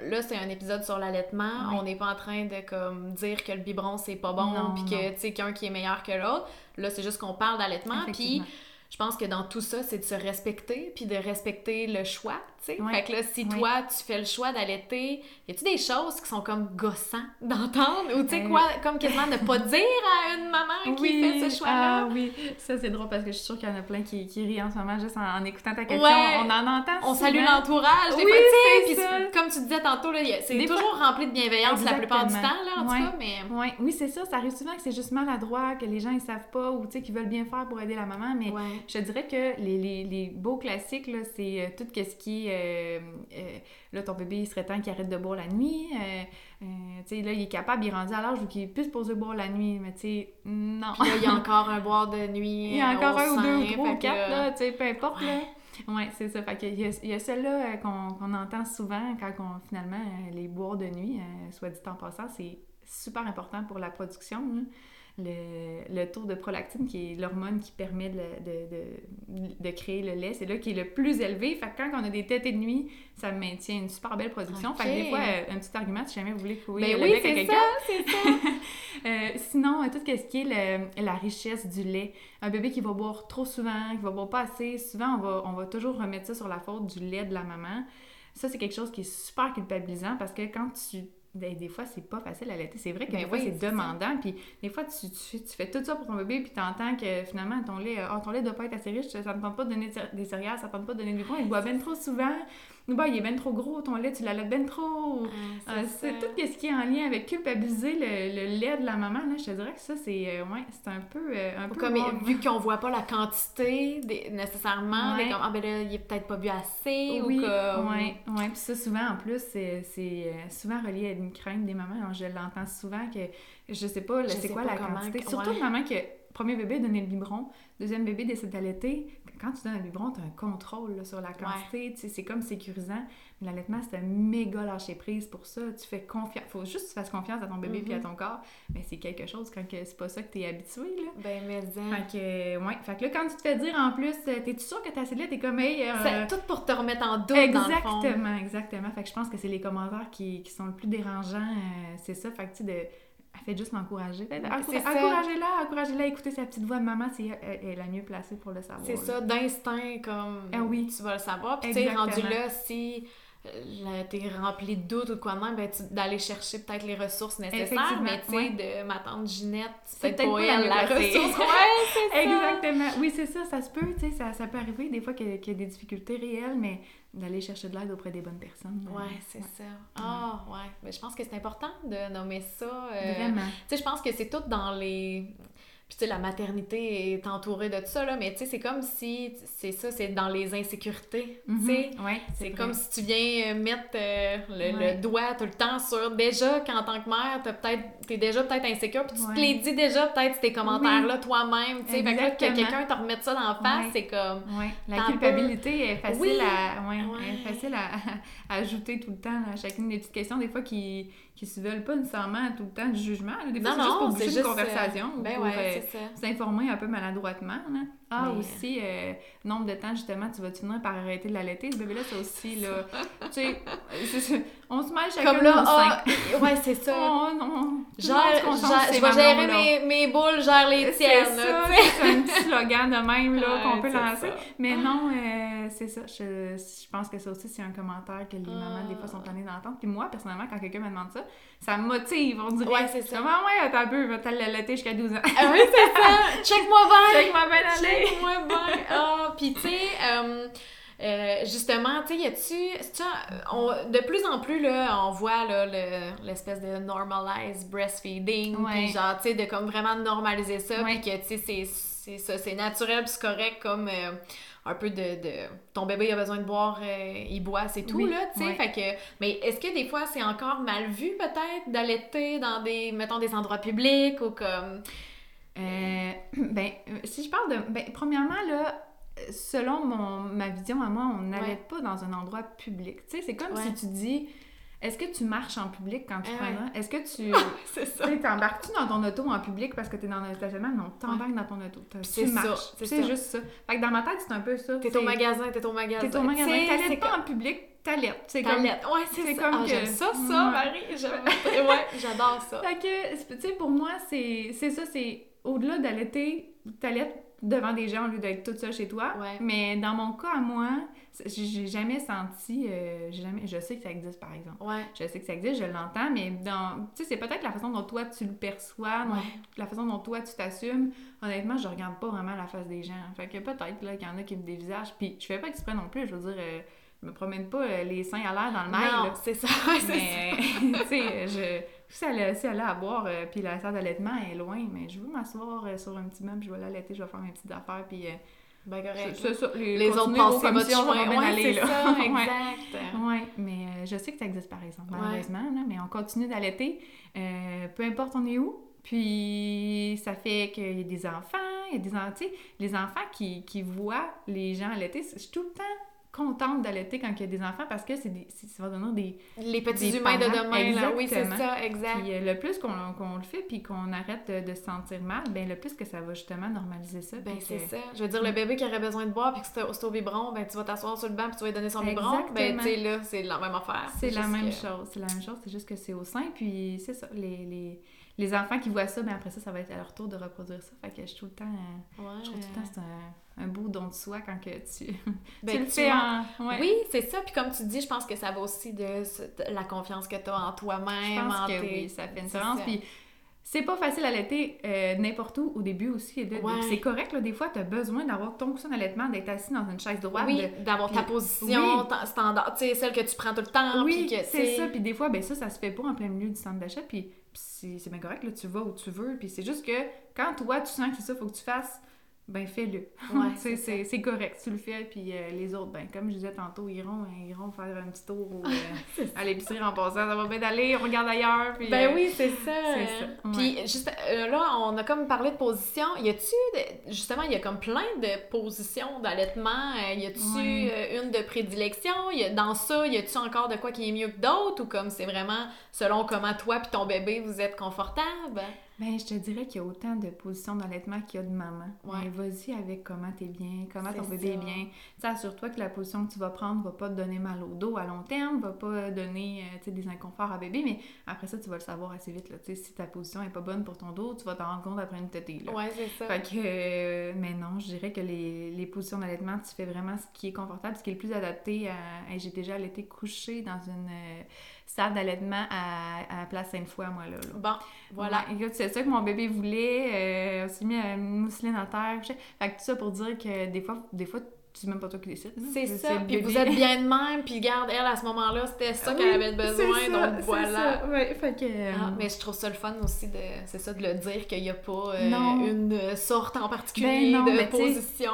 là, c'est un épisode sur l'allaitement. Oui. On n'est pas en train de comme dire que le biberon, c'est pas bon, puis que, tu sais, qu'un qui est meilleur que l'autre. Là, c'est juste qu'on parle d'allaitement. Puis, je pense que dans tout ça, c'est de se respecter, puis de respecter le choix, tu sais. Ouais. Fait que là, si Ouais. toi, tu fais le choix d'allaiter, y a-tu des choses qui sont comme gossants d'entendre? Ou tu sais Euh. quoi, comme quasiment ne pas dire à une maman qui fait ce choix-là? ah oui, ça c'est drôle parce que je suis sûre qu'il y en a plein qui, qui rient en ce moment juste en, en écoutant ta question. Ouais. On en entend On souvent. salue l'entourage, des Oui, fois, tu sais, comme tu disais tantôt, c'est toujours rempli de bienveillance la plupart du temps, là, en tout cas, mais... Ouais, oui, c'est ça. Ça arrive souvent que c'est juste maladroit, que les gens ils savent pas ou tu sais qu'ils veulent bien faire pour aider la maman, mais je te dirais que les, les, les beaux classiques, là, c'est euh, tout ce qui est... euh, euh, là, ton bébé, il serait temps qu'il arrête de boire la nuit. euh, tu sais, là, il est capable, il est rendu à l'âge où il puisse poser boire la nuit, mais tu sais, non. Puis là, il y a encore un boire de nuit Il y a encore un ou deux ou trois ou quatre, là, tu sais, peu importe, Ouais. là. Ouais, c'est ça. Fait qu'il y a, il y a celle-là qu'on entend souvent quand on, finalement, les boires de nuit, soit dit en passant, c'est super important pour la production. là. Le, le taux de prolactine, qui est l'hormone qui permet de, de, de, de créer le lait, c'est là qui est le plus élevé. Fait que quand on a des tétés de nuit, ça maintient une super belle production. Fait que des fois, euh, un petit argument, si jamais vous voulez courir Ben le oui, bec à c'est ça, c'est ça. euh, sinon, euh, tout ce qui est le- la richesse du lait. Un bébé qui va boire trop souvent, qui va boire pas assez, souvent, on va, on va toujours remettre ça sur la faute du lait de la maman. Ça, c'est quelque chose qui est super culpabilisant parce que quand tu... ben, des fois, c'est pas facile à allaiter. C'est vrai que Ben des fois, oui, c'est demandant. Puis des fois, tu, tu, tu fais tout ça pour ton bébé, puis t'entends que finalement, ton lait, oh, ton lait doit pas être assez riche, ça ne tente pas de donner des céréales, ça ne tente pas de donner du poids, il boit ben trop souvent. Il est ben trop gros, ton lait, tu l'allaites ben trop. Ah, Euh, c'est tout ce qui est en lien avec culpabiliser le, le lait de la maman, là, je te dirais que ça, c'est euh, ouais, un peu... euh, un peu Comme, vu qu'on voit pas la quantité des- nécessairement, Ouais. des comme, ah ben là, il est peut-être pas bu assez, oui, ou comme... ouais, ouais. Puis ça, souvent, en plus, c'est euh, souvent relié à une crainte des mamans. Alors, je l'entends souvent que, je sais pas, c'est quoi la comment quantité. que- Surtout ouais. maman qui, premier bébé, donné le biberon, deuxième bébé décide d'allaiter. Quand tu donnes un biberon, tu as un contrôle là, sur la quantité. Tu C'est comme sécurisant. Mais l'allaitement, c'est un méga lâcher prise pour ça. Tu fais confiance. faut juste que tu fasses confiance à ton bébé Mhm. puis à ton corps. Mais c'est quelque chose quand que c'est pas ça que tu es habitué. Là. Ben, mais Fait que, euh, ouais. Fait que là, quand tu te fais dire en plus, euh, t'es-tu sûr que t'as assez de lait? T'es comme, hey, euh, C'est tout pour te remettre en doute, dans le fond. Exactement, exactement. Fait que je pense que c'est les commentaires qui, qui sont le plus dérangeants. euh, c'est ça. Fait que, tu sais, de... faites juste l'encourager. Ça. Encouragez-la, encouragez-la à écouter sa petite voix de maman, c'est elle, elle est la mieux placée pour le savoir. C'est ça, d'instinct, comme Ah oui. tu vas le savoir. Puis, tu sais, rendu là, si euh, t'es rempli de doutes ou de quoi de même, ben, d'aller chercher peut-être les ressources nécessaires. Mais, tu sais, de ma tante Ginette, c'est peut-être pas elle la ressource. Ouais, c'est ça. Exactement. Oui, c'est ça, ça se peut, tu sais, ça, ça peut arriver des fois qu'il y, a- qu'il y a des difficultés réelles, mais d'aller chercher de l'aide auprès des bonnes personnes. euh, Ouais, c'est ça. Ah, ouais. Mais je pense que c'est important de nommer ça. euh, Vraiment. Tu sais, je pense que c'est tout dans les. Puis, tu sais, la maternité est entourée de tout ça, là, mais tu sais, c'est comme si. C'est ça, c'est dans les insécurités. Tu sais, Mhm. Ouais, c'est comme si tu viens euh, mettre euh, le, Ouais. le doigt tout le temps sur. Déjà, qu'en tant que mère, t'as peut-être, t'es déjà peut-être insécure, puis tu Ouais. te les dis déjà peut-être ces commentaires-là toi-même. Tu sais, fait que que quelqu'un te remette ça dans la face, c'est comme. La culpabilité est facile, Oui. à, est facile à, à ajouter tout le temps à chacune des petites questions, des fois qui qui se veulent pas nécessairement tout le temps du jugement. là. Des fois, c'est juste pour boucher une juste. conversation euh, ou Ben pour ouais, euh, s'informer un peu maladroitement. là. Ah, Mais- aussi, euh, nombre de temps, justement, tu vas-tu venir par arrêter de l'allaiter, ce bébé-là, ça aussi, là. sais, c'est ça. on se mêle chacun Comme là, ah, ouais, c'est ça. Oh non! Sur je vais gérer mes, mes boules, gère les tiennes. tu sais. c'est un petit slogan de même là, qu'on peut lancer. ça. Mais non, euh, c'est ça. Je, je pense que ça aussi, c'est un commentaire que les mamans, des fois, sont Ah. tannées d'entendre. Puis moi, personnellement, quand quelqu'un me demande ça, ça me motive, on dirait. Ouais, c'est ça. Comment, ouais, t'as peu, va t'aller l'allaiter jusqu'à 12 ans. Ah oui, c'est ça. Check-moi bien. Check-moi bien aller. Check-moi bien. Ah, puis tu sais, euh, euh, justement, tu sais, y a-tu. De plus en plus, là, on voit là, le- l'espèce de normalize breastfeeding. Puis genre, tu sais, de comme vraiment normaliser ça. Puis que, tu sais, c'est- c'est ça, c'est naturel, c'est correct comme. euh, un peu de, de- ton bébé il a besoin de boire euh, il boit c'est tout Oui, là tu sais ouais. fait que mais est-ce que des fois c'est encore mal vu peut-être d'allaiter dans des mettons des endroits publics ou comme Euh, ben, euh, si je parle de. Ben, premièrement, là, selon mon, ma vision à moi, on n'allait pas dans un endroit public. Tu sais, c'est comme Ouais. si tu dis est-ce que tu marches en public quand tu Eh prends ouais. Est-ce que tu. c'est Tu sais, t'embarques-tu dans ton auto en public parce que t'es dans un stationnement? Non, t'embarques dans ton auto. Tu ça, marches. c'est ça. juste ça. Fait que dans ma tête, c'est un peu ça. T'es au magasin, t'es au magasin. T'es au magasin. C'est pas en public, t'allaites. C'est comme. Ouais, c'est ça. comme Ah, que- ça, ça. Marie. Ouais, j'adore ça. Fait que, tu sais, pour moi, c'est c'est ça, c'est au-delà d'allaiter, t'allaites devant des gens au lieu d'être toute seule chez toi. Ouais. Mais dans mon cas, à moi, j'ai jamais senti, euh, jamais, je sais que ça existe par exemple. Ouais. Je sais que ça existe, je l'entends, mais dans, tu sais, c'est peut-être la façon dont toi tu le perçois, Ouais. la façon dont toi tu t'assumes. Honnêtement, je regarde pas vraiment la face des gens. Fait que peut-être là qu'il y en a qui me dévisagent, puis je fais pas exprès non plus. Je veux dire, euh, je me promène pas euh, les seins à l'air dans le mail. C'est ça. ouais. Mais, tu sais, je... Si elle, a- si elle a à boire, euh, puis la salle d'allaitement est loin, mais je veux m'asseoir euh, sur un petit meuble, je vais l'allaiter, je vais faire mes petites affaires, puis... euh, Ben correct. ça, les, Les autres à votre commissions, ça va bien Ouais, aller, là. ça, Ouais. exact. Ouais, mais euh, je sais que ça existe par exemple, Ouais. malheureusement, là, mais on continue d'allaiter, euh, peu importe on est où. Puis ça fait qu'il y a des enfants, il y a des tu les enfants qui, qui voient les gens allaiter, je suis tout le temps contente d'allaiter quand il y a des enfants parce que c'est ça va donner des... Les petits Des humains de demain, là. Oui, c'est exactement. ça, exact. Puis euh, le plus qu'on le fait puis qu'on arrête de, de se sentir mal, ben le plus que ça va justement normaliser ça. Ben, c'est que- ça. Je veux dire, le bébé qui aurait besoin de boire puis que c'est au, biberon, ben, tu vas t'asseoir sur le banc puis tu vas lui donner son biberon. Ben, Exactement. tu sais, là, c'est la même affaire. C'est la même chose, c'est la même chose, c'est juste que c'est au sein, puis c'est ça, les, les, les enfants qui voient ça, ben après ça, ça va être à leur tour de reproduire ça, fait que je suis tout le temps, euh, Ouais. je trouve tout le temps c'est un, un beau don de soi quand que tu, Ben, tu le tu fais en... ouais. Oui, c'est ça. Puis comme tu dis, je pense que ça va aussi de, de la confiance que tu as en toi-même. je pense en que tes- oui, ça fait une différence, puis c'est pas facile à allaiter euh, n'importe où au début aussi. Ouais. c'est correct, là, des fois, tu as besoin d'avoir ton coussin d'allaitement, d'être assis dans une chaise droite, Oui, d'avoir ta position oui. ta- standard, tu sais, celle que tu prends tout le temps. Oui, c'est ça. Puis des fois, ben ça, ça se fait pas en plein milieu du centre d'achat. Puis c'est bien correct, là, tu vas où tu veux. Puis c'est juste que quand toi, tu sens que c'est ça, faut que tu fasses, ben fais-le. Ouais, c'est c'est c'est correct, tu le fais. Puis euh, les autres, ben comme je disais tantôt, ils iront, ils iront faire un petit tour au, euh, à l'épicerie en passant. Ça va bien d'aller, on regarde ailleurs. Puis, Ben euh, oui, c'est ça. ouais. Puis juste euh, là, on a comme parlé de position. Y a-tu justement, il y a comme plein de positions d'allaitement? Euh, Y a-tu Ouais. euh, une de prédilection? Y a, Dans ça, y a-tu encore de quoi qui est mieux que d'autres? Ou comme c'est vraiment selon comment toi puis ton bébé vous êtes confortable? Ben, je te dirais qu'il y a autant de positions d'allaitement qu'il y a de mamans. Ouais. Mais vas-y avec comment t'es bien, comment ton bébé est bien. Tu assure-toi que la position que tu vas prendre va pas te donner mal au dos à long terme, va pas donner euh, des inconforts à bébé, mais après ça, tu vas le savoir assez vite. Là. Si ta position est pas bonne pour ton dos, tu vas t'en rendre compte après une tétée. Là. Ouais, c'est ça. Fait que, euh, mais non, je dirais que les, les positions d'allaitement, tu fais vraiment ce qui est confortable, ce qui est le plus adapté à. J'ai déjà allaité couché dans une euh, salle d'allaitement à, à Place Sainte-Foy, moi, là. là. Bon, voilà. Écoute, c'est ça que mon bébé voulait. Euh, on s'est mis à une mousseline à terre. Fait que tout ça pour dire que des fois, des fois c'est même pas toi qui décides. là. C'est ça. Puis vous êtes bien de même. Puis garde, elle, à ce moment-là, c'était ça qu'elle avait besoin. ça, donc voilà. ça. Ouais, fait que. euh, Ah, mais je trouve ça le fun aussi de c'est ça de le dire qu'il n'y a pas euh, une sorte en particulier Ben non, de position.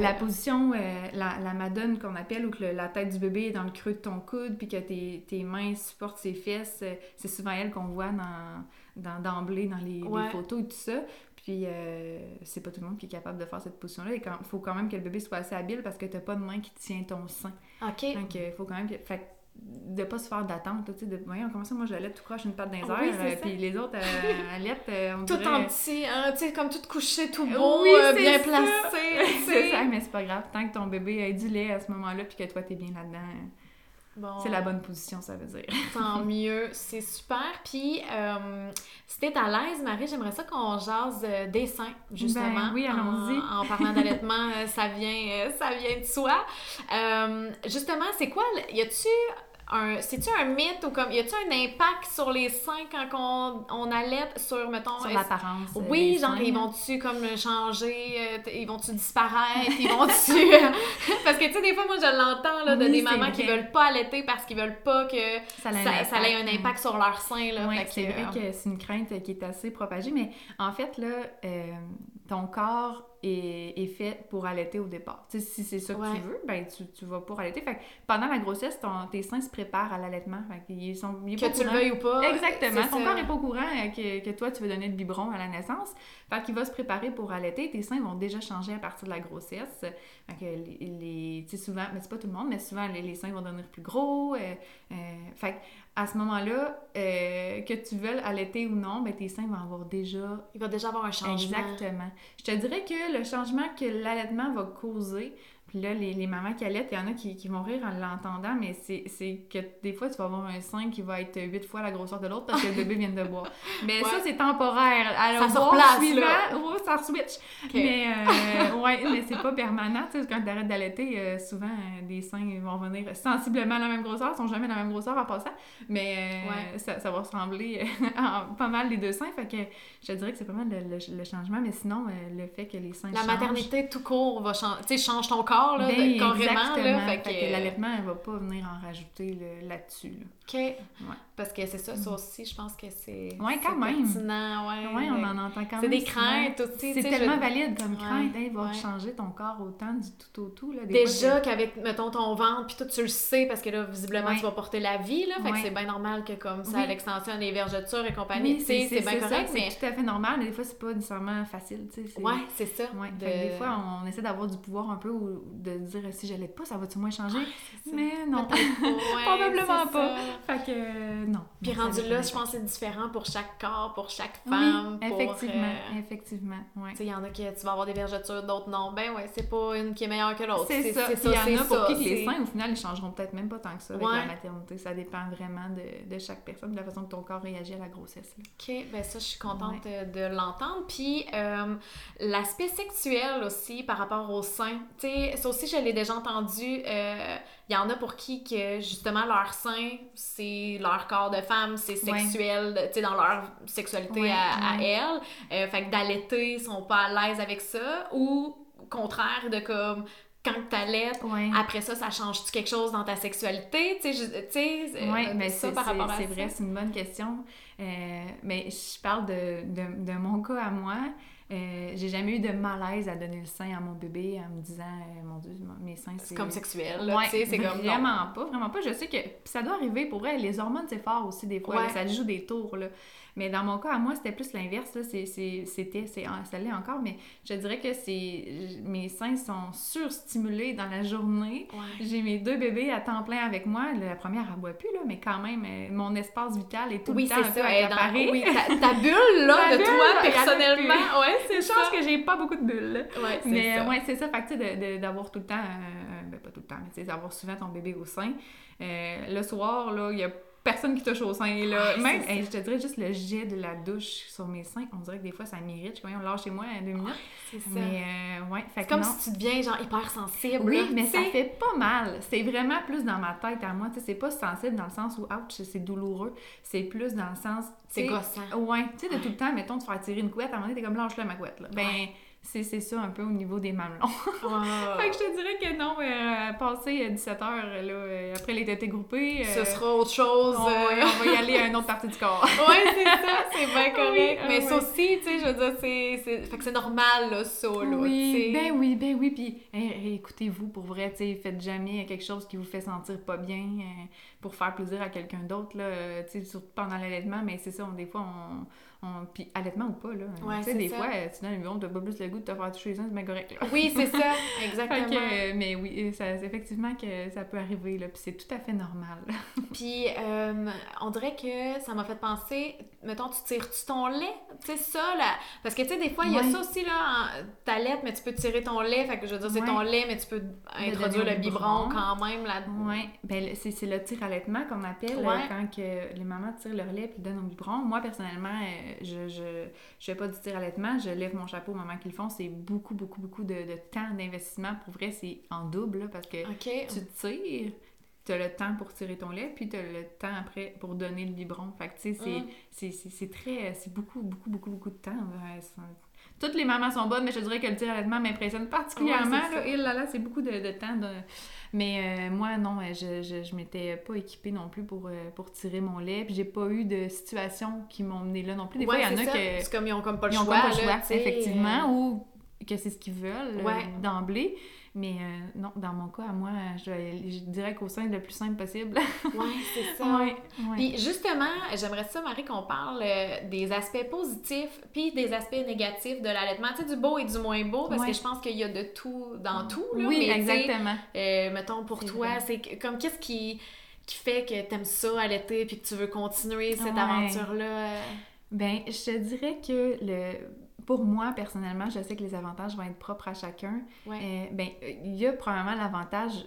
La, position, euh, la, la madone qu'on appelle, où que le- la tête du bébé est dans le creux de ton coude, puis que tes, tes mains supportent ses fesses, euh, c'est souvent elle qu'on voit dans d'emblée dans, les, les Ouais. photos et tout ça. Puis euh, c'est pas tout le monde qui est capable de faire cette position-là. Il faut quand même que le bébé soit assez habile parce que t'as pas de main qui tient ton sein. OK. Donc il faut quand même que... Fait de pas se faire d'attente, tu sais, de voyons comment ça, moi j'allais tout croche une patte dans les Oui, airs, c'est euh, puis les autres euh, allaient, euh, on Tout dirait... en petit, hein, tu sais, comme tout couché, tout beau, Oui, euh, bien placé, c'est ça, mais c'est pas grave. Tant que ton bébé a du lait à ce moment-là, puis que toi, t'es bien là-dedans, c'est la bonne position, ça veut dire. Tant mieux, c'est super. Puis, euh, si t'es à l'aise, Marie, j'aimerais ça qu'on jase euh, des seins, justement. Ben oui, allons-y. En, parlant d'allaitement, euh, ça vient, euh, ça vient de soi. justement, c'est quoi, y a-tu c'est-tu un mythe ou comme y a-tu un impact sur les seins quand on, on allait sur mettons sur l'apparence euh, oui genre ils vont-tu comme changer euh, ils vont-tu disparaître ils vont-tu parce que tu sais des fois moi je l'entends là de des mamans qui veulent pas allaiter parce qu'ils veulent pas que ça, ça, ait un impact sur leur sein là c'est vrai euh, que c'est une crainte qui est assez propagée mais en fait là ton corps est, fait pour allaiter au départ. si c'est ça que tu veux, ben tu, tu vas pour allaiter. Fait pendant la grossesse, ton, tes seins se préparent à l'allaitement. Ils sont, que tu le veuilles ou pas. Exactement. Ton corps n'est pas au courant euh, que, que, toi, tu veux donner le biberon à la naissance. Fait qu'il va se préparer pour allaiter. Tes seins vont déjà changer à partir de la grossesse. Fait que les, les souvent, mais c'est pas tout le monde, mais souvent les, les seins vont devenir plus gros. Euh, euh, fait à ce moment-là, euh, que tu veuilles allaiter ou non, ben, tes seins vont avoir déjà... Il va déjà avoir un changement. Exactement. Je te dirais que le changement que l'allaitement va causer, puis là, les, les mamans qui allaitent, il y en a qui, qui vont rire en l'entendant, mais c'est que des fois, tu vas avoir un sein qui va être huit fois la grosseur de l'autre parce que le bébé vient de boire. Mais ça, c'est temporaire. Alors, ça se replace, suivant, oh, ça switch. Mais, euh, ouais, mais c'est pas permanent. Tu sais, quand tu arrêtes d'allaiter, euh, souvent, euh, des seins vont venir sensiblement à la même grosseur. Ils sont jamais à la même grosseur en passant. Mais ça, ça, va ressembler pas mal les deux seins. Fait que je te dirais que c'est pas mal le, changement. Mais sinon, le fait que les seins La maternité tout court va changer. Tu sais, change ton corps ben, carrément. Là, fait, que, l'allaitement, elle va pas venir en rajouter là-dessus. OK. Parce que c'est ça, ça aussi, je pense que c'est. Oui, quand même. Pertinent, ouais. Oui, on en entend quand même. C'est des craintes aussi. C'est tellement valide comme crainte. il va changer ton corps autant du tout au tout. Là, Déjà qu'avec, mettons, ton ventre, puis toi, tu le sais, parce que là, visiblement, tu vas porter la vie, là. Fait que c'est bien normal que comme ça, l'extension des vergetures et compagnie, c'est bien correct. C'est tout à fait normal, mais des fois, c'est pas nécessairement facile. Oui, c'est ça. Des fois, on essaie d'avoir du pouvoir un peu de dire si je pas, ça va-tu moins changer? mais non, probablement pas. Fait que non. Puis rendu là, je pense que c'est différent pour chaque corps, pour chaque femme. Oui, effectivement, euh, effectivement. Ouais. il y en a qui tu vas avoir des vergetures, d'autres non. Ben ouais, c'est pas une qui est meilleure que l'autre. C'est ça. Il y en a pour qui les seins, au final, ils changeront peut-être même pas tant que ça avec la maternité. Ça dépend vraiment de, de, chaque personne, de la façon que ton corps réagit à la grossesse. OK, ben ça, je suis contente de l'entendre. Puis euh, l'aspect sexuel aussi par rapport aux seins. Tu sais, ça aussi, je l'ai déjà entendu. Il euh, y en a pour qui que justement leur sein, c'est leur corps de femme, c'est sexuel, tu sais, dans leur sexualité à, elles. Euh, fait que d'allaiter, ils sont pas à l'aise avec ça. Ou contraire, de comme quand tu allaites, après ça, ça change-tu quelque chose dans ta sexualité? Tu sais, oui, mais ça par rapport à C'est vrai, c'est une bonne question. mais je parle de, de, de, mon cas à moi. Euh, j'ai jamais eu de malaise à donner le sein à mon bébé en me disant euh, mon dieu mes seins c'est comme sexuel là, ouais, c'est comme vraiment pas vraiment pas. Je sais que ça doit arriver pour vrai les hormones c'est fort aussi des fois ça joue des tours là mais dans mon cas, à moi, c'était plus l'inverse. C'était, ça l'est encore, mais je dirais que c'est mes seins sont surstimulés dans la journée. J'ai mes deux bébés à temps plein avec moi. La première, elle boit plus, là, mais quand même, euh, mon espace vital est tout le temps ça, peu Oui, ta, bulle, là, de toi, personnellement. Ouais, c'est chance que j'ai pas beaucoup de bulles. Ouais, mais ça. ouais, c'est ça. Fait que, d'avoir tout le temps, euh, ben, pas tout le temps, mais d'avoir souvent ton bébé au sein. Euh, le soir, là, il y a personne qui touche au sein. Là. Même, je te dirais juste le jet de la douche sur mes seins, on dirait que des fois ça m'irrite. Je on lâche chez moi à deux minutes. c'est. Mais euh, ouais, c'est comme si tu deviens genre hyper sensible. Oui, mais ça fait pas mal. C'est vraiment plus dans ma tête à moi. C'est pas sensible dans le sens où, ouch, c'est douloureux. C'est plus dans le sens. C'est gossant. Ouais, tu sais, de tout le temps, mettons, de faire tirer une couette, à un moment donné, t'es comme lâche-le ma couette. Là. Ben c'est ça un peu au niveau des mamelons. fait que je te dirais que non, euh, passer 17 heures, là, euh, après les tétés groupés... Ce euh, sera autre chose. On, va, y aller à une autre partie du corps. oui, c'est ça, c'est bien correct. Mais ça aussi, tu sais, je veux dire, c'est... Fait que c'est normal, là, ça, là, Oui, ben oui, ben oui, puis écoutez-vous, pour vrai, tu sais, faites jamais quelque chose qui vous fait sentir pas bien pour faire plaisir à quelqu'un d'autre, là, tu sais, surtout pendant l'allaitement, mais c'est ça, des fois, on puis allaitement ou pas, là. tu sais, des fois, tu donnes le tu t'as pas plus le goût de te faire toucher les seins, c'est bien correct, Oui, c'est ça, exactement. mais oui, ça, effectivement que ça peut arriver, là, puis c'est tout à fait normal. puis euh, on dirait que ça m'a fait penser, mettons, tu tires-tu ton lait? Tu sais, ça, là, parce que, tu sais, des fois, il y a ça aussi, là, ta lettre, mais tu peux tirer ton lait, fait que je veux dire, c'est ton lait, mais tu peux introduire le biberon, quand même, là Oui, ben c'est le tir allaitement qu'on appelle, quand que les mamans tirent leur lait puis donnent au biberon. Moi, personnellement, euh, je, je, je fais pas du tir allaitement, je lève mon chapeau aux mamans qui le font, c'est beaucoup, beaucoup, beaucoup de, de temps d'investissement. Pour vrai, c'est en double, parce que tu tires, tu as le temps pour tirer ton lait, puis tu as le temps après pour donner le biberon. Fait que, tu sais, c'est mm. très... C'est beaucoup, beaucoup, beaucoup, beaucoup de temps. Toutes les mamans sont bonnes, mais je dirais que le tir allaitement m'impressionne particulièrement. là, là, là c'est beaucoup de, de temps. Mais euh, moi, non, je, je, je m'étais pas équipée non plus pour, euh, pour tirer mon lait. Puis j'ai pas eu de situation qui m'ont mené là non plus. Des fois, il y en a que. C'est comme ils ont comme pas le choix. Ont pas le choix, effectivement. Euh. Ou que c'est ce qu'ils veulent d'emblée. Mais euh, non, dans mon cas, à moi, je, je dirais qu'au sein le plus simple possible. oui, c'est ça. Ouais, Puis justement, j'aimerais ça, Marie, qu'on parle euh, des aspects positifs puis des aspects négatifs de l'allaitement. Tu sais, du beau et du moins beau, parce que je pense qu'il y a de tout dans tout. Là, oui, exactement. Euh, mettons, pour toi, c'est comme qu'est-ce qui, qui fait que tu aimes ça allaiter puis que tu veux continuer cette aventure-là? Ben, je te dirais que le pour moi, personnellement, je sais que les avantages vont être propres à chacun. Euh, ben, il y a probablement l'avantage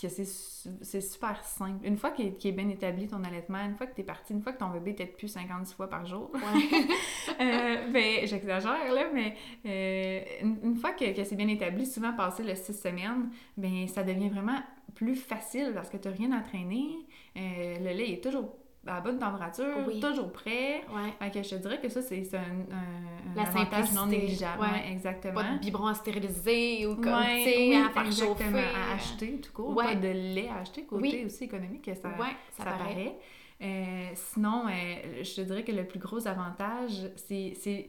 que c'est super simple. Une fois qu'il est, bien établi ton allaitement, une fois que tu es parti, une fois que ton bébé t'aide plus 56 fois par jour, euh, ben, j'exagère là, mais euh, une, fois que, que c'est bien établi, souvent passé les six semaines, ben ça devient vraiment plus facile parce que tu n'as rien à traîner. le lait est toujours à bonne température, toujours prêt. Ouais. je te dirais que ça, c'est un, un, La avantage non négligeable. Ouais. exactement. Pas de biberon à stériliser ou comme, à faire exactement, à acheter, tout court. Pas de lait à acheter, côté aussi économique, ça, ça, paraît. Euh, sinon, euh, je te dirais que le plus gros avantage, c'est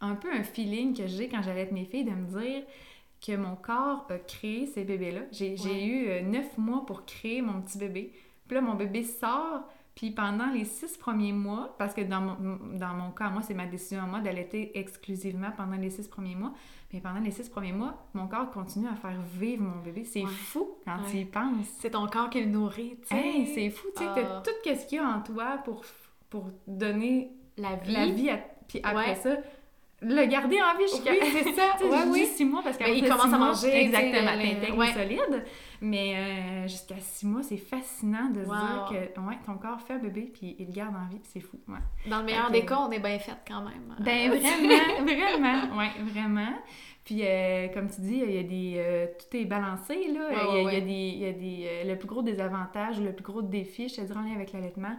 un peu un feeling que j'ai quand j'allais mes filles de me dire que mon corps a créé ces bébés-là. J'ai eu euh, neuf mois pour créer mon petit bébé. Puis là, mon bébé sort puis pendant les six premiers mois, parce que dans mon, dans mon cas, moi, c'est ma décision à moi d'allaiter exclusivement pendant les six premiers mois, mais pendant les six premiers mois, mon corps continue à faire vivre mon bébé. C'est fou quand tu y penses. C'est ton corps qui le nourrit, tu sais. c'est fou, tu sais, ah. tout ce qu'il y a en toi pour, pour donner la vie. La vie puis après ça, le garder en vie jusqu'à... Oui, c'est ça. ouais, oui. six mois parce qu'il commence à manger. Exactement, t'intègres solide. Mais euh, jusqu'à six mois, c'est fascinant de se dire que ouais, ton corps fait un bébé puis il le garde en vie. C'est fou. Ouais. Dans le meilleur des cas, on est bien fait quand même. Ben vraiment, vraiment. Ouais, vraiment. Puis, euh, comme tu dis, il y a des, euh, tout est balancé. Là. il, y a, des, il y a des, le plus gros désavantage, le plus gros défi, je te dirais, en lien avec l'allaitement,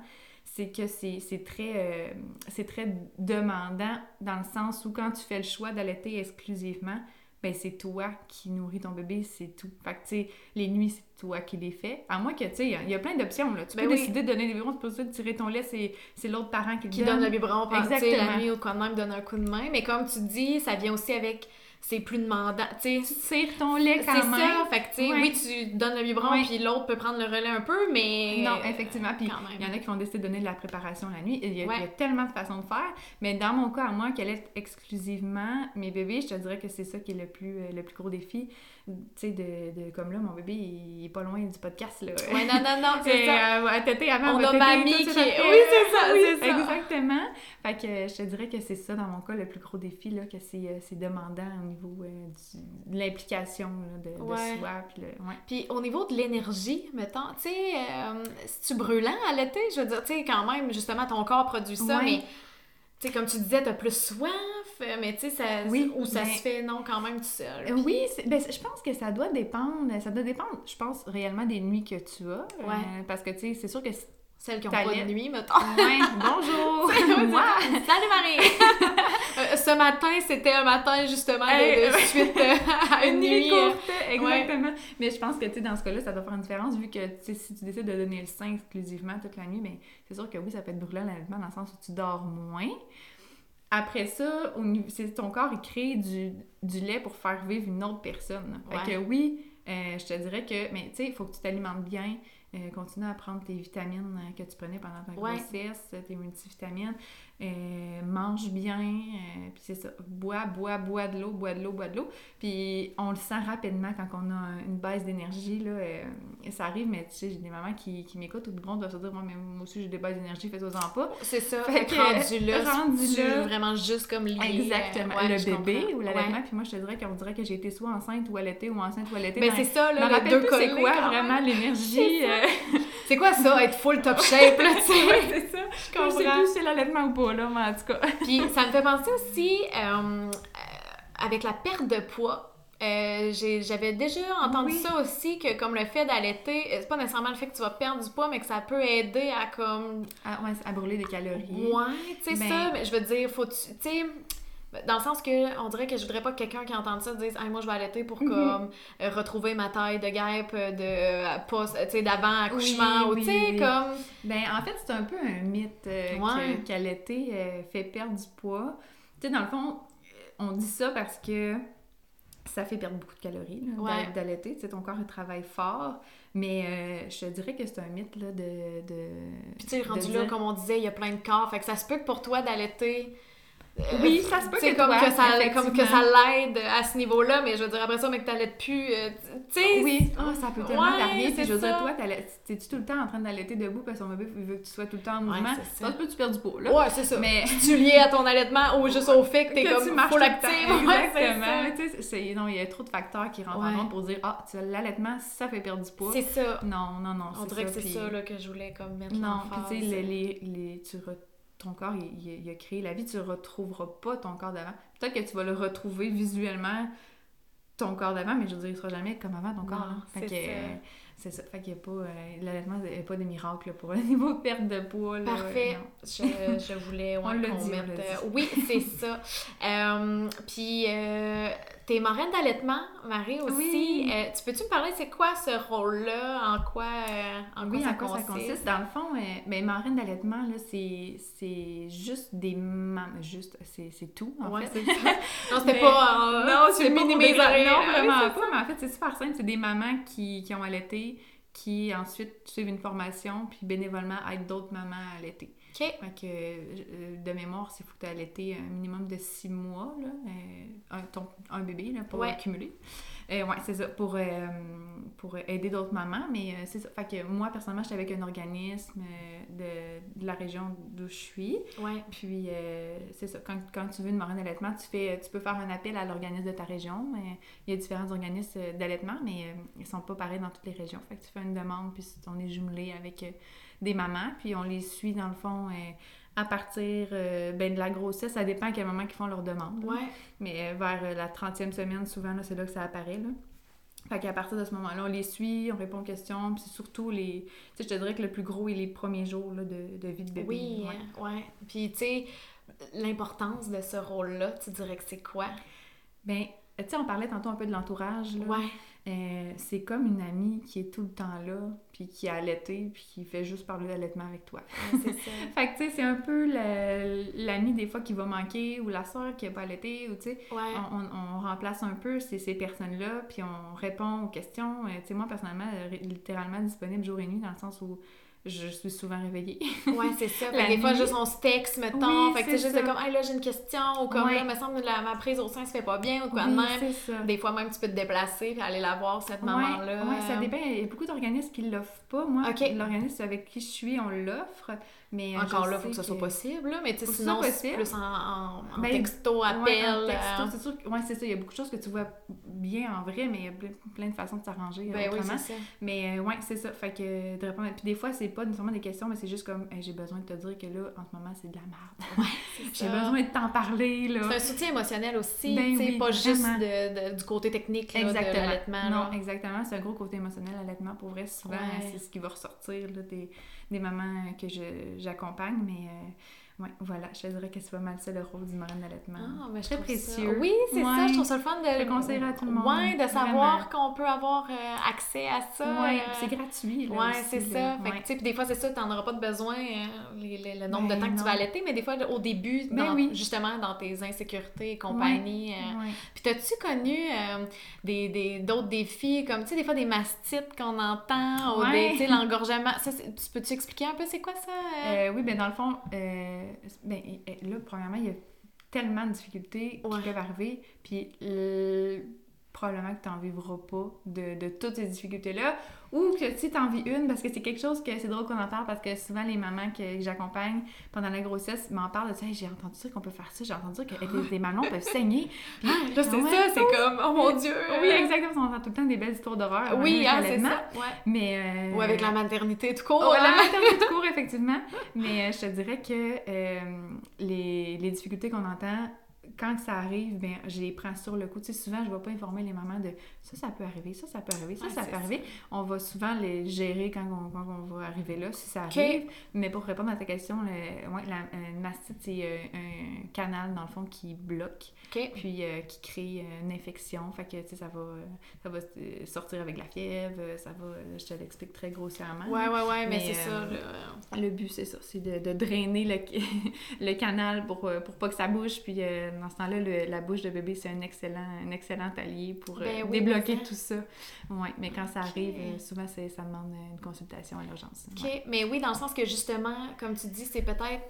c'est que c'est très, c'est très demandant dans le sens où quand tu fais le choix d'allaiter exclusivement, ben c'est toi qui nourris ton bébé, c'est tout. Fait que, tu sais, les nuits, c'est toi qui les fais. À moins que, tu sais, il y, a plein d'options, là. Tu ben peux décider de donner des biberons, tu peux de tirer ton lait, c'est l'autre parent qui, qui donne. le biberon, la nuit ou quand même donne un coup de main. Mais comme tu dis, ça vient aussi avec c'est plus demandant. Tu tires ton lait quand même. C'est ça. Fait que, oui, tu donnes le biberon, puis l'autre peut prendre le relais un peu, mais. Non, effectivement. Puis il y en a qui vont décider de donner de la préparation la nuit. Il y, a, tellement de façons de faire. Mais dans mon cas, à moi, qu'elle est exclusivement mes bébés, je te dirais que c'est ça qui est le plus, euh, le plus gros défi tu sais, de, de, comme là, mon bébé, il est pas loin du podcast, là. Ouais, non, non, non, c'est ça. Euh, tété avant, On a mamie qui... Oui, c'est ça, c'est ça. Exactement. Fait que je te dirais que c'est ça, dans mon cas, le plus gros défi, là, que c'est euh, demandant au niveau euh, du, de l'implication de, de, soi. Puis, le, ouais. puis au niveau de l'énergie, mettons, tu sais, euh, c'est-tu brûlant à l'été? Je veux dire, tu sais, quand même, justement, ton corps produit ça, mais tu sais, comme tu disais, t'as plus soif, mais tu sais, ça, oui, ou ça se fait, non, quand même tout seul. Oui, ben, je pense que ça doit dépendre, ça doit dépendre, je pense, réellement des nuits que tu as. Ouais. Euh, parce que, tu sais, c'est sûr que celles qui ont pas de nuit, mettons. Ouais, bonjour! Moi! Salut Marie! Euh, ce matin, c'était un matin justement de, suite euh, à une, nuit. courte, exactement. Mais je pense que, tu sais, dans ce cas-là, ça doit faire une différence vu que, si tu décides de donner le sein exclusivement toute la nuit, mais ben, c'est sûr que oui, ça peut être brûlant l'allaitement dans le sens où tu dors moins. Après ça, c'est ton corps, il crée du, du, lait pour faire vivre une autre personne. Fait que oui, euh, je te dirais que, mais tu sais, il faut que tu t'alimentes bien. euh, continue à prendre tes vitamines euh, que tu prenais pendant ta Ouais. grossesse, tes multivitamines, euh, mange bien, euh, puis c'est ça, bois, bois, bois de l'eau, bois de l'eau, bois de l'eau. Puis on le sent rapidement quand on a un- une baisse d'énergie, là, euh, ça arrive, mais tu sais, j'ai des mamans qui, qui m'écoutent, tout le monde doit se dire, moi, mais moi aussi j'ai des baisses d'énergie, fais-toi-en pas. C'est ça. Fait que rendu là, rendu là- vraiment juste comme lié. Exactement, ouais, le bébé comprends. ou l'allaitement, Ouais. puis moi je te dirais qu'on dirait que j'ai été soit enceinte ou allaitée ou enceinte ou allaitée. Ben dans- c'est ça, là, les rappelle deux plus c'est quoi vraiment l'énergie. C'est quoi ça, être full top shape, là, tu sais? c'est ça. Je Je sais comprends. plus si c'est l'allaitement ou pas, là, mais en tout cas. Puis ça me fait penser aussi, euh, avec la perte de poids, euh, j'avais déjà entendu Oui. ça aussi, que comme le fait d'allaiter, euh, c'est pas nécessairement le fait que tu vas perdre du poids, mais que ça peut aider à comme... Ouais, à brûler des calories. Ouais, tu sais Ben- ça, mais je veux dire, faut tu sais... Dans le sens que on dirait que je voudrais pas que quelqu'un qui entende ça dise Hey, moi je vais allaiter pour Mhm. comme euh, retrouver ma taille de guêpe euh, de euh, d'avant accouchement Oui, ou tu sais oui. comme Ben, en fait, c'est un peu un mythe euh, Ouais. qu'allaiter fait perdre du poids. Tu sais, dans le fond, on dit ça parce que ça fait perdre beaucoup de calories, là, Ouais. d'a- d'allaiter. Tu sais, ton corps, il travaille fort. Mais euh, je te dirais que c'est un mythe, là, de... de Puis tu sais, rendu dire- là, comme on disait, il y a plein de corps. Fait que ça se peut que pour toi d'allaiter. Euh, Oui, ça se peut tu que comme toi, que ça, comme que ça l'aide à ce niveau-là, mais je veux dire, après ça, mais que t'allaites plus. euh, tu sais. Oui, ah, ça peut tellement Ouais, varier. C'est je veux dire, ça. toi, t'allais- t'es-tu tout le temps en train d'allaiter debout parce que ton bébé veut que tu sois tout le temps en Ouais, mouvement? c'est ça. ça se peut que tu perds du poids, là? Ouais, c'est ça. Mais Tu lié à ton allaitement ou juste au fait que t'es comme tu marches. Ouais, c'est Exactement. Tu sais, c'est- non, il y a trop de facteurs qui rentrent Ouais. en compte pour dire ah, tu l'allaitement, ça fait perdre du ça. poids. C'est ça. Non, non, non. On dirait que c'est ça là, que je voulais comme mettre Non, tu sais, les, les- tu ton corps, il, il- il a créé la vie, tu retrouveras pas ton corps d'avant. Peut-être que tu vas le retrouver visuellement, ton corps d'avant, mais je veux dire, il sera jamais comme avant ton Non, corps. là. Fait c'est que, ça. euh, c'est ça. Fait qu'il n'y a pas. euh, L'allaitement, il n'y a pas de miracle pour le niveau de perte de poids. Là, Parfait. Je, je voulais ouais, On qu'on dit, on euh, oui, c'est ça. Euh, puis, t'es marraine d'allaitement, Marie aussi. Oui. Euh, tu peux-tu me parler, c'est quoi ce rôle-là? En quoi, euh, en quoi Oui, ça en quoi ça consiste? consiste? Dans le fond, euh, ben, marraine d'allaitement, là, c'est, c'est juste des mamans. Juste, c'est, c'est tout, en Ouais, fait. c'est ça. Non, c'était Mais- pas. euh, non, c'est pas des-. Non, vraiment pas. Mais en fait, c'est super simple. C'est des mamans qui, qui ont allaité, qui ensuite suivent une formation, puis bénévolement aident d'autres mamans à allaiter. OK. Fait que, euh, de mémoire, c'est faut que tu aies allaité un minimum de six mois, là, euh, un, ton- un bébé, là, pour Ouais. accumuler. Euh, ouais, c'est ça, pour, euh, pour aider d'autres mamans, mais euh, c'est ça. Fait que moi, personnellement, j'étais avec un organisme euh, de, de la région d'où je suis. Ouais. Puis, c'est ça, quand, quand tu veux une marraine d'allaitement, tu, fais, tu peux faire un appel à l'organisme de ta région. Il y a différents organismes d'allaitement, mais ils sont pas pareils dans toutes les régions. Fait que tu fais une demande, puis on est jumelé avec des mamans, puis on les suit, dans le fond, à partir euh, ben, de la grossesse. Ça dépend à quel moment ils font leur demande. là. Ouais. Mais euh, vers euh, la 30e semaine, souvent, c'est là que ça apparaît. Là. Fait qu'à partir de ce moment-là, on les suit, on répond aux questions, puis c'est surtout les... Tu sais, je te dirais que le plus gros est les premiers jours là, de, de vie de bébé. Oui, Ouais. ouais. Puis, tu sais, l'importance de ce rôle-là, tu dirais que c'est quoi? Ben, tu sais, on parlait tantôt un peu de l'entourage. Ouais. Euh, c'est comme une amie qui est tout le temps là, puis qui a allaité, puis qui fait juste parler d'allaitement avec toi. Ouais, c'est ça. Fait que, tu sais, c'est un peu la- l'ami des fois qui va manquer, ou la soeur qui a pas allaité, ou tu sais, Ouais. on, on- on remplace un peu ces, ces personnes-là, puis on répond aux questions. Euh, tu sais, moi, personnellement, euh, littéralement disponible jour et nuit, dans le sens où je suis souvent réveillée. Ouais, c'est ça. Fait des fois, juste on se texte, mettons. Oui, fait que c'est juste de comme, hey, là, j'ai une question, ou comme, Ouais. là, me semble, la, ma prise au sein se fait pas bien, ou quoi de Oui, même. c'est ça. Des fois, même, tu peux te déplacer puis aller la voir, cette Ouais, maman-là. ouais, ça dépend. Il y a beaucoup d'organismes qui l'offrent pas. Moi, l'organisme avec qui je suis, on l'offre. Mais euh, Encore là, faut sais que ça soit possible, là. Mais tu sais, Faut ce sinon, c'est possible. plus en, en, en Ben, texto, Ouais, appel. texto, euh, c'est sûr. que- Ouais, c'est ça. Il y a beaucoup de choses que tu vois bien en vrai, mais il y a ple- plein de façons de s'arranger Ben oui, ça. mais euh, ouais, c'est ça. Fait que de répondre. Puis des fois, c'est pas nécessairement des questions, mais c'est juste comme Hey, j'ai besoin de te dire que là, en ce moment, c'est de la merde. C'est j'ai besoin de t'en parler, là. C'est un soutien émotionnel aussi, Ben oui, pas juste vraiment. de, de- du côté technique là, de Exactement. l'allaitement. non, là. exactement. C'est un gros côté émotionnel, l'allaitement. Pour vrai, souvent, Ouais. c'est ce qui va ressortir là, des, des mamans que j'accompagne. Mais Ouais, voilà, je dirais que c'est pas mal ça le rôle du marraine d'allaitement. Ah, mais je Très ça- précieux. Oui, c'est ça. Je trouve ça le fun de. Je le conseillerais à tout le monde. Ouais, de savoir qu'on peut avoir euh, accès à ça. Ouais, euh, c'est gratuit. Aussi, c'est ça. Fait Ouais. tu sais, puis des fois, c'est ça, tu n'en auras pas de besoin, euh, les- les- le nombre Ben de temps que tu vas allaiter, mais des fois, au début, Ben dans- oui. justement, dans tes insécurités et compagnie. euh, Ouais. Puis, t'as-tu connu euh, des, des- d'autres défis, comme, tu sais, des fois, des mastites qu'on entend, ou des, tu sais, l'engorgement. Ça, tu peux-tu expliquer un peu c'est quoi ça? euh? Euh, oui, ben dans le fond, euh, ben, euh, là, premièrement, il y a tellement de difficultés Ouais. qui peuvent arriver, puis probablement que tu n'en vivras pas de, de toutes ces difficultés-là, ou que si tu en vis une, parce que c'est quelque chose que c'est drôle qu'on en parle, parce que souvent les mamans que j'accompagne pendant la grossesse m'en parlent de ça, Hey, j'ai entendu dire qu'on peut faire ça, j'ai entendu dire que les, les mamans peuvent saigner. Puis, Là, c'est ouais, ça, c'est comme, oh mon Dieu! Oui, exactement, on entend tout le temps des belles histoires d'horreur. Oui, ah, c'est ça. Ouais. Mais, euh, Ou avec la maternité tout court. Oh, la hein? maternité de cours, effectivement. Mais euh, je te dirais que euh, les, les difficultés qu'on entend, quand ça arrive, ben, je les prends sur le coup. Tu sais, souvent, je ne vais pas informer les mamans de ça, ça peut arriver, ça, ça peut arriver, ça, Ouais, ça peut arriver. On va souvent les gérer quand on, quand on va arriver là, si ça arrive. Mais pour répondre à ta question, le, ouais, la, une mastite, c'est euh, un canal, dans le fond, qui bloque, puis euh, qui crée euh, une infection. Fait que, tu sais, ça va, euh, ça va euh, sortir avec la fièvre, euh, ça va, euh, je te l'explique très grossièrement. Ouais, ouais, ouais, mais, Mais, c'est ça. euh, là. Le but, c'est ça, c'est de, de drainer le, le canal pour, euh, pour pas que ça bouge. Puis euh, dans ce temps-là, la bouche de bébé, c'est un excellent, un excellent allié pour euh, Ben oui, débloquer tout ça. Ouais, mais quand ça arrive, euh, souvent, ça demande une consultation à l'urgence. OK, Ouais. mais oui, dans le sens que justement, comme tu dis, c'est peut-être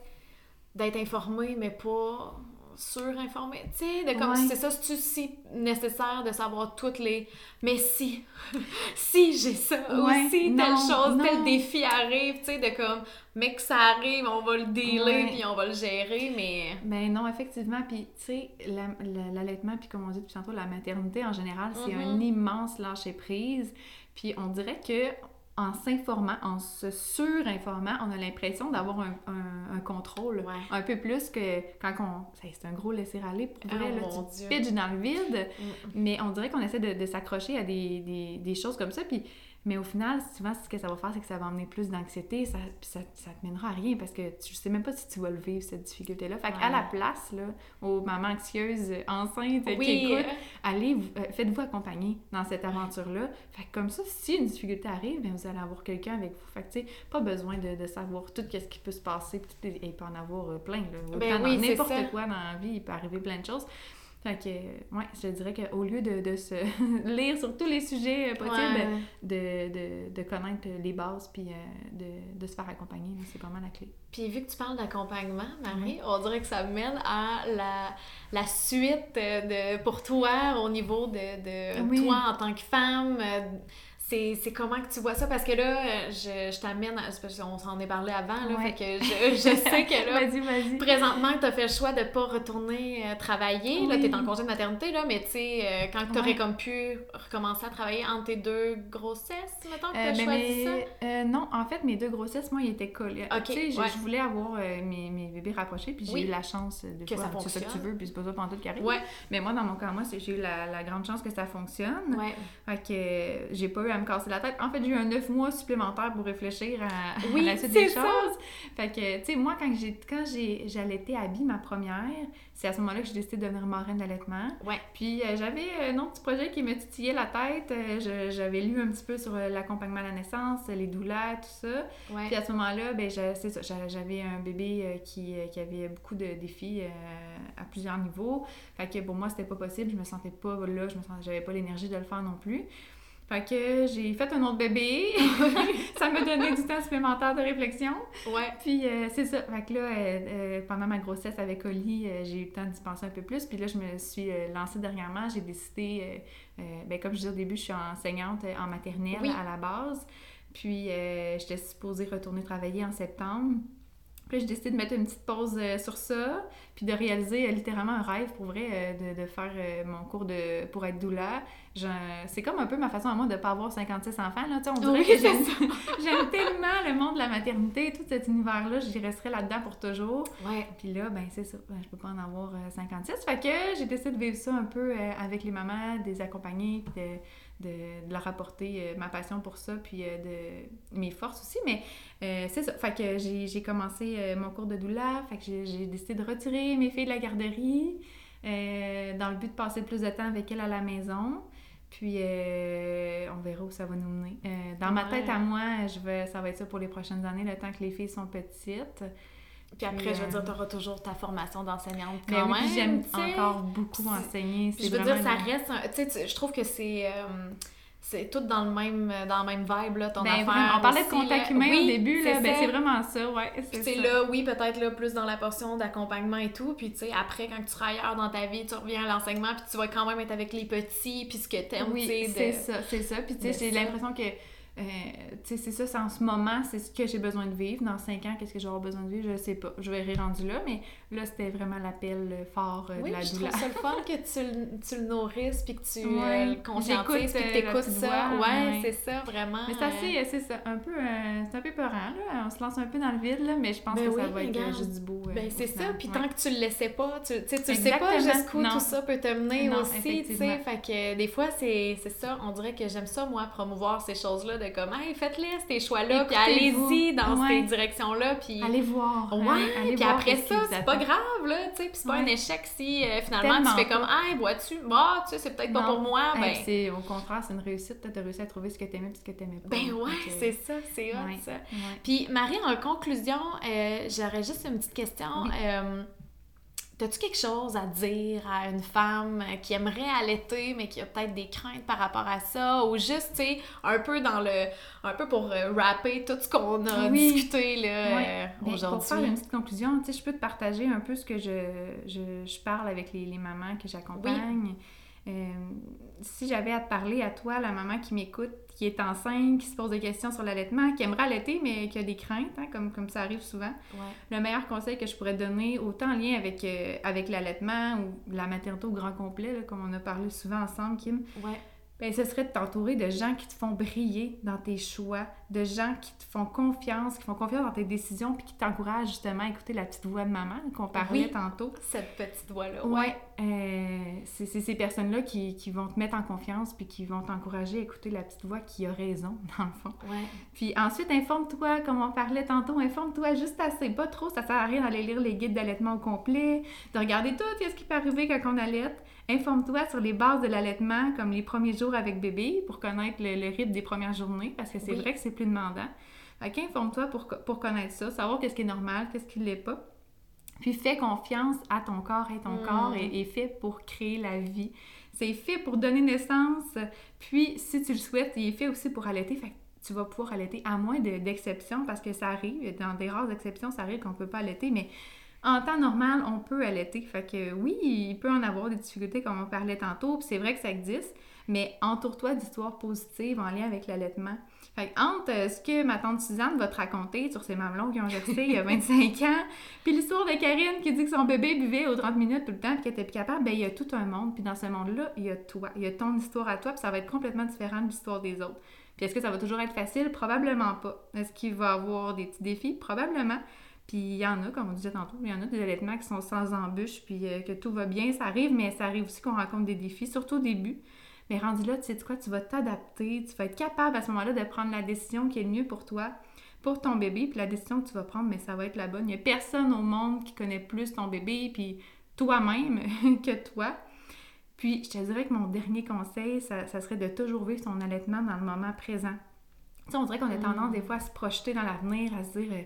d'être informé, mais pas surinformé. Tu sais, de comme, Ouais. c'est ça, c'est si nécessaire de savoir toutes les. Mais si, si j'ai ça, Ouais, ou si telle non, chose, tel non. défi arrive, tu sais, de comme, mais que ça arrive, on va le dealer, puis on va le gérer, mais. Ben non, effectivement. Puis, tu sais, la- la- l'allaitement, puis comme on dit depuis tantôt, la maternité en général, c'est Mhm. un immense lâcher-prise. Puis, on dirait que en s'informant, en se surinformant, on a l'impression d'avoir un, un- un contrôle Ouais. un peu plus que quand on... C'est un gros laisser-aller pour vrai, Oh là, mon tu Dieu. te pitches dans le vide. Mm. Mais on dirait qu'on essaie de, de s'accrocher à des, des- des choses comme ça. Puis, mais au final, souvent, ce que ça va faire, c'est que ça va emmener plus d'anxiété. Ça, ça, ça te mènera à rien parce que tu sais même pas si tu vas le vivre, cette difficulté-là. Fait qu'à Ouais. la place, là, aux mamans anxieuses, enceintes, qui écoutent, allez, euh, faites-vous accompagner dans cette aventure-là. Fait que comme ça, si une difficulté arrive, bien, vous allez avoir quelqu'un avec vous. Fait que, tu sais, pas besoin de, de savoir tout ce qui peut se passer. Et il peut en avoir euh, plein, là. Autant Ben oui, n'importe quoi dans la vie, il peut arriver plein de choses. Fait que, ouais, je dirais qu'au lieu de, de se lire sur tous les sujets euh, possibles, Ouais. de, de, de connaître les bases puis euh, de, de se faire accompagner, c'est vraiment la clé. Puis vu que tu parles d'accompagnement, Marie, on dirait que ça mène à la, la suite euh, de, pour toi au niveau de, de Oui. toi en tant que femme. C'est comment que tu vois ça? Parce que là, je, je t'amène, qu'on s'en est parlé avant, là, Ouais. fait que je, je sais que là, vas-y, vas-y. présentement, tu as fait le choix de pas retourner euh, travailler. Là, tu es en congé de maternité, là, mais tu sais, euh, quand tu aurais Ouais. comme pu recommencer à travailler entre tes deux grossesses, mettons, que tu Euh, as ben, choisi ça? euh, non, en fait, mes deux grossesses, moi, ils étaient collés. Tu sais, je, ouais. je voulais avoir euh, mes, mes bébés rapprochés, puis j'ai Oui. eu la chance de Que ça c'est ça que tu veux, puis c'est pas ça pendant tout qui arrive. Ouais, Mais moi, dans mon cas, moi, j'ai eu la, la grande chance que ça fonctionne. ouais. Fait que j'ai pas eu à me casser la tête. En fait, j'ai eu un neuf mois supplémentaire pour réfléchir à, à Oui, la suite c'est des ça. choses. Fait que, tu sais, moi, quand j'ai quand j'allaitais Abby, ma première, c'est à ce moment-là que j'ai décidé de devenir marraine d'allaitement. Ouais. Puis euh, j'avais un autre petit projet qui me titillait la tête. Euh, j'avais lu un petit peu sur euh, l'accompagnement à la naissance, les doulas, tout ça. Ouais. Puis à ce moment-là, ben, c'est ça, j'a- j'avais un bébé qui, qui avait beaucoup de défis à plusieurs niveaux. Fait que pour moi, c'était pas possible. Je me sentais pas là, je me sentais, j'avais pas l'énergie de le faire non plus. Fait que j'ai fait un autre bébé. ça m'a donné du temps supplémentaire de réflexion. Ouais. Puis euh, c'est ça. Fait que là, euh, euh, pendant ma grossesse avec Oli, j'ai eu le temps d'y penser un peu plus. Puis là, je me suis lancée dernièrement. J'ai décidé, ben, comme je disais au début, je suis enseignante en maternelle Oui. à la base. Puis j'étais supposée retourner travailler en septembre. Puis là, j'ai décidé de mettre une petite pause euh, sur ça, puis de réaliser euh, littéralement un rêve pour vrai, euh, de, de faire mon cours de pour être doula. Je- C'est comme un peu ma façon à moi de pas avoir 56 enfants. Là. On dirait Oui, que j'aime tellement le monde de la maternité, tout cet univers-là, j'y resterai là-dedans pour toujours. Ouais. Puis là, ben c'est ça, ben, je peux pas en avoir euh, 56. Fait que j'ai décidé de vivre ça un peu avec les mamans, de les accompagner, puis de, leur apporter ma passion pour ça, puis de mes forces aussi. Mais c'est ça. Fait que j'ai commencé mon cours de doula. Fait que j'ai décidé de retirer mes filles de la garderie dans le but de passer plus de temps avec elles à la maison. Puis euh, on verra où ça va nous mener. Euh, dans ma tête à moi, je vais, ça va être ça pour les prochaines années, le temps que les filles sont petites. Puis après, je veux dire, euh, tu auras toujours ta formation d'enseignante quand mais oui, j'aime encore beaucoup enseigner. Je veux dire, ça reste... Tu sais, je trouve que c'est c'est tout dans le même dans le même vibe là ton ben, affaire on parlait de contact humain au début là. ben c'est vraiment ça ouais c'est là oui peut-être là plus dans la portion d'accompagnement et tout. Puis tu sais après quand tu seras ailleurs dans ta vie tu reviens à l'enseignement puis tu vas quand même être avec les petits puis ce que t'aimes oui, c'est ça c'est ça. Puis tu sais j'ai l'impression que euh, tu sais, c'est ça, c'est en ce moment, c'est ce que j'ai besoin de vivre. Dans cinq ans, qu'est-ce que j'aurai besoin de vivre, je sais pas. Je verrai rendu là, mais là, c'était vraiment l'appel fort euh, de la douleur. Oui, je trouve ça le fun que tu, tu le nourrisses, puis que tu euh, le conscientises, puis que tu écoutes ça. ouais, c'est ça, vraiment. Mais c'est c'est ça, un peu, c'est un peu peurant, là. On se lance un peu dans le vide, là, mais je pense ben que ça va être juste du beau. ben, c'est ça, puis tant que tu le laissais pas, tu, tu sais pas jusqu'où tout ça peut te mener aussi, tu sais. Fait que des fois, c'est ça, on dirait que j'aime ça, moi, promouvoir ces choses-là, de comme, hey, faites-les ces choix-là, puis allez-y dans ces directions-là, puis... Allez voir. Ouais, puis après ça, c'est pas grave, là, tu sais, puis c'est pas un échec si euh, finalement tu fais comme « Hey, bois-tu? Bah, tu sais, c'est peut-être pas pour moi. Ben... c'est Au contraire, c'est une réussite, tu as réussi à trouver ce que t'aimais puis ce que t'aimais pas. Ben ouais, c'est ça, c'est ça. Puis Marie, en conclusion, euh, j'aurais juste une petite question. Euh, T'as-tu quelque chose à dire à une femme qui aimerait allaiter, mais qui a peut-être des craintes par rapport à ça, ou juste, tu sais, un peu dans le... un peu pour euh, rapper tout ce qu'on a discuté, là, euh, aujourd'hui. Pour faire une petite conclusion, tu sais, je peux te partager un peu ce que je, je, je parle avec les, les mamans que j'accompagne. Euh, si j'avais à te parler à toi, la maman qui m'écoute, qui est enceinte, qui se pose des questions sur l'allaitement, qui aimerait allaiter, mais qui a des craintes, hein, comme, comme ça arrive souvent, le meilleur conseil que je pourrais donner, autant en lien avec, euh, avec l'allaitement ou la maternité au grand complet, comme on a parlé souvent ensemble, Kim, ouais ben, ce serait de t'entourer de gens qui te font briller dans tes choix, de gens qui te font confiance, qui font confiance dans tes décisions, puis qui t'encouragent justement à écouter la petite voix de maman qu'on parlait tantôt. Cette petite voix-là. Ouais. Euh, c'est ces personnes-là qui, qui, vont te mettre en confiance, puis qui vont t'encourager à écouter la petite voix qui a raison, dans le fond. Ouais. Puis ensuite, informe-toi, comme on parlait tantôt, informe-toi juste assez, pas trop, ça sert à rien d'aller lire les guides d'allaitement au complet, de regarder tout ce qui peut arriver quand on allaite. Informe-toi sur les bases de l'allaitement, comme les premiers jours avec bébé, pour connaître le, rythme des premières journées, parce que c'est vrai que c'est plus demandant. Fait qu'informe-toi pour, pour connaître ça, savoir qu'est-ce qui est normal, qu'est-ce qui ne l'est pas. Puis fais confiance à ton corps et ton mm. corps est, fait pour créer la vie. C'est fait pour donner naissance. Puis si tu le souhaites, il est fait aussi pour allaiter. Fait que tu vas pouvoir allaiter à moins d'exceptions parce que ça arrive. Dans des rares exceptions, ça arrive qu'on ne peut pas allaiter, mais en temps normal, on peut allaiter. Fait que oui, il peut en avoir des difficultés comme on parlait tantôt, puis c'est vrai que ça existe, mais entoure-toi d'histoires positives en lien avec l'allaitement. Fait que entre euh, ce que ma tante Suzanne va te raconter sur ses mamelons qui ont versé il y a 25 ans, puis l'histoire de Karine qui dit que son bébé buvait aux 30 minutes tout le temps puis qu'elle était plus capable, ben il y a tout un monde, puis dans ce monde-là, il y a toi, il y a ton histoire à toi, puis ça va être complètement différent de l'histoire des autres. Puis est-ce que ça va toujours être facile? Probablement pas. Est-ce qu'il va y avoir des petits défis? Probablement. Puis il y en a, comme on disait tantôt, il y en a des allaitements qui sont sans embûches, puis euh, que tout va bien, ça arrive, mais ça arrive aussi qu'on rencontre des défis, surtout au début. Mais rendu là, tu sais quoi, tu vas t'adapter, tu vas être capable à ce moment-là de prendre la décision qui est le mieux pour toi, pour ton bébé, puis la décision que tu vas prendre, mais ça va être la bonne. Il n'y a personne au monde qui connaît plus ton bébé, puis toi-même que toi. Puis je te dirais que mon dernier conseil, ça, serait de toujours vivre son allaitement dans le moment présent. Tu sais, on dirait qu'on a tendance des fois à se projeter dans l'avenir, à se dire...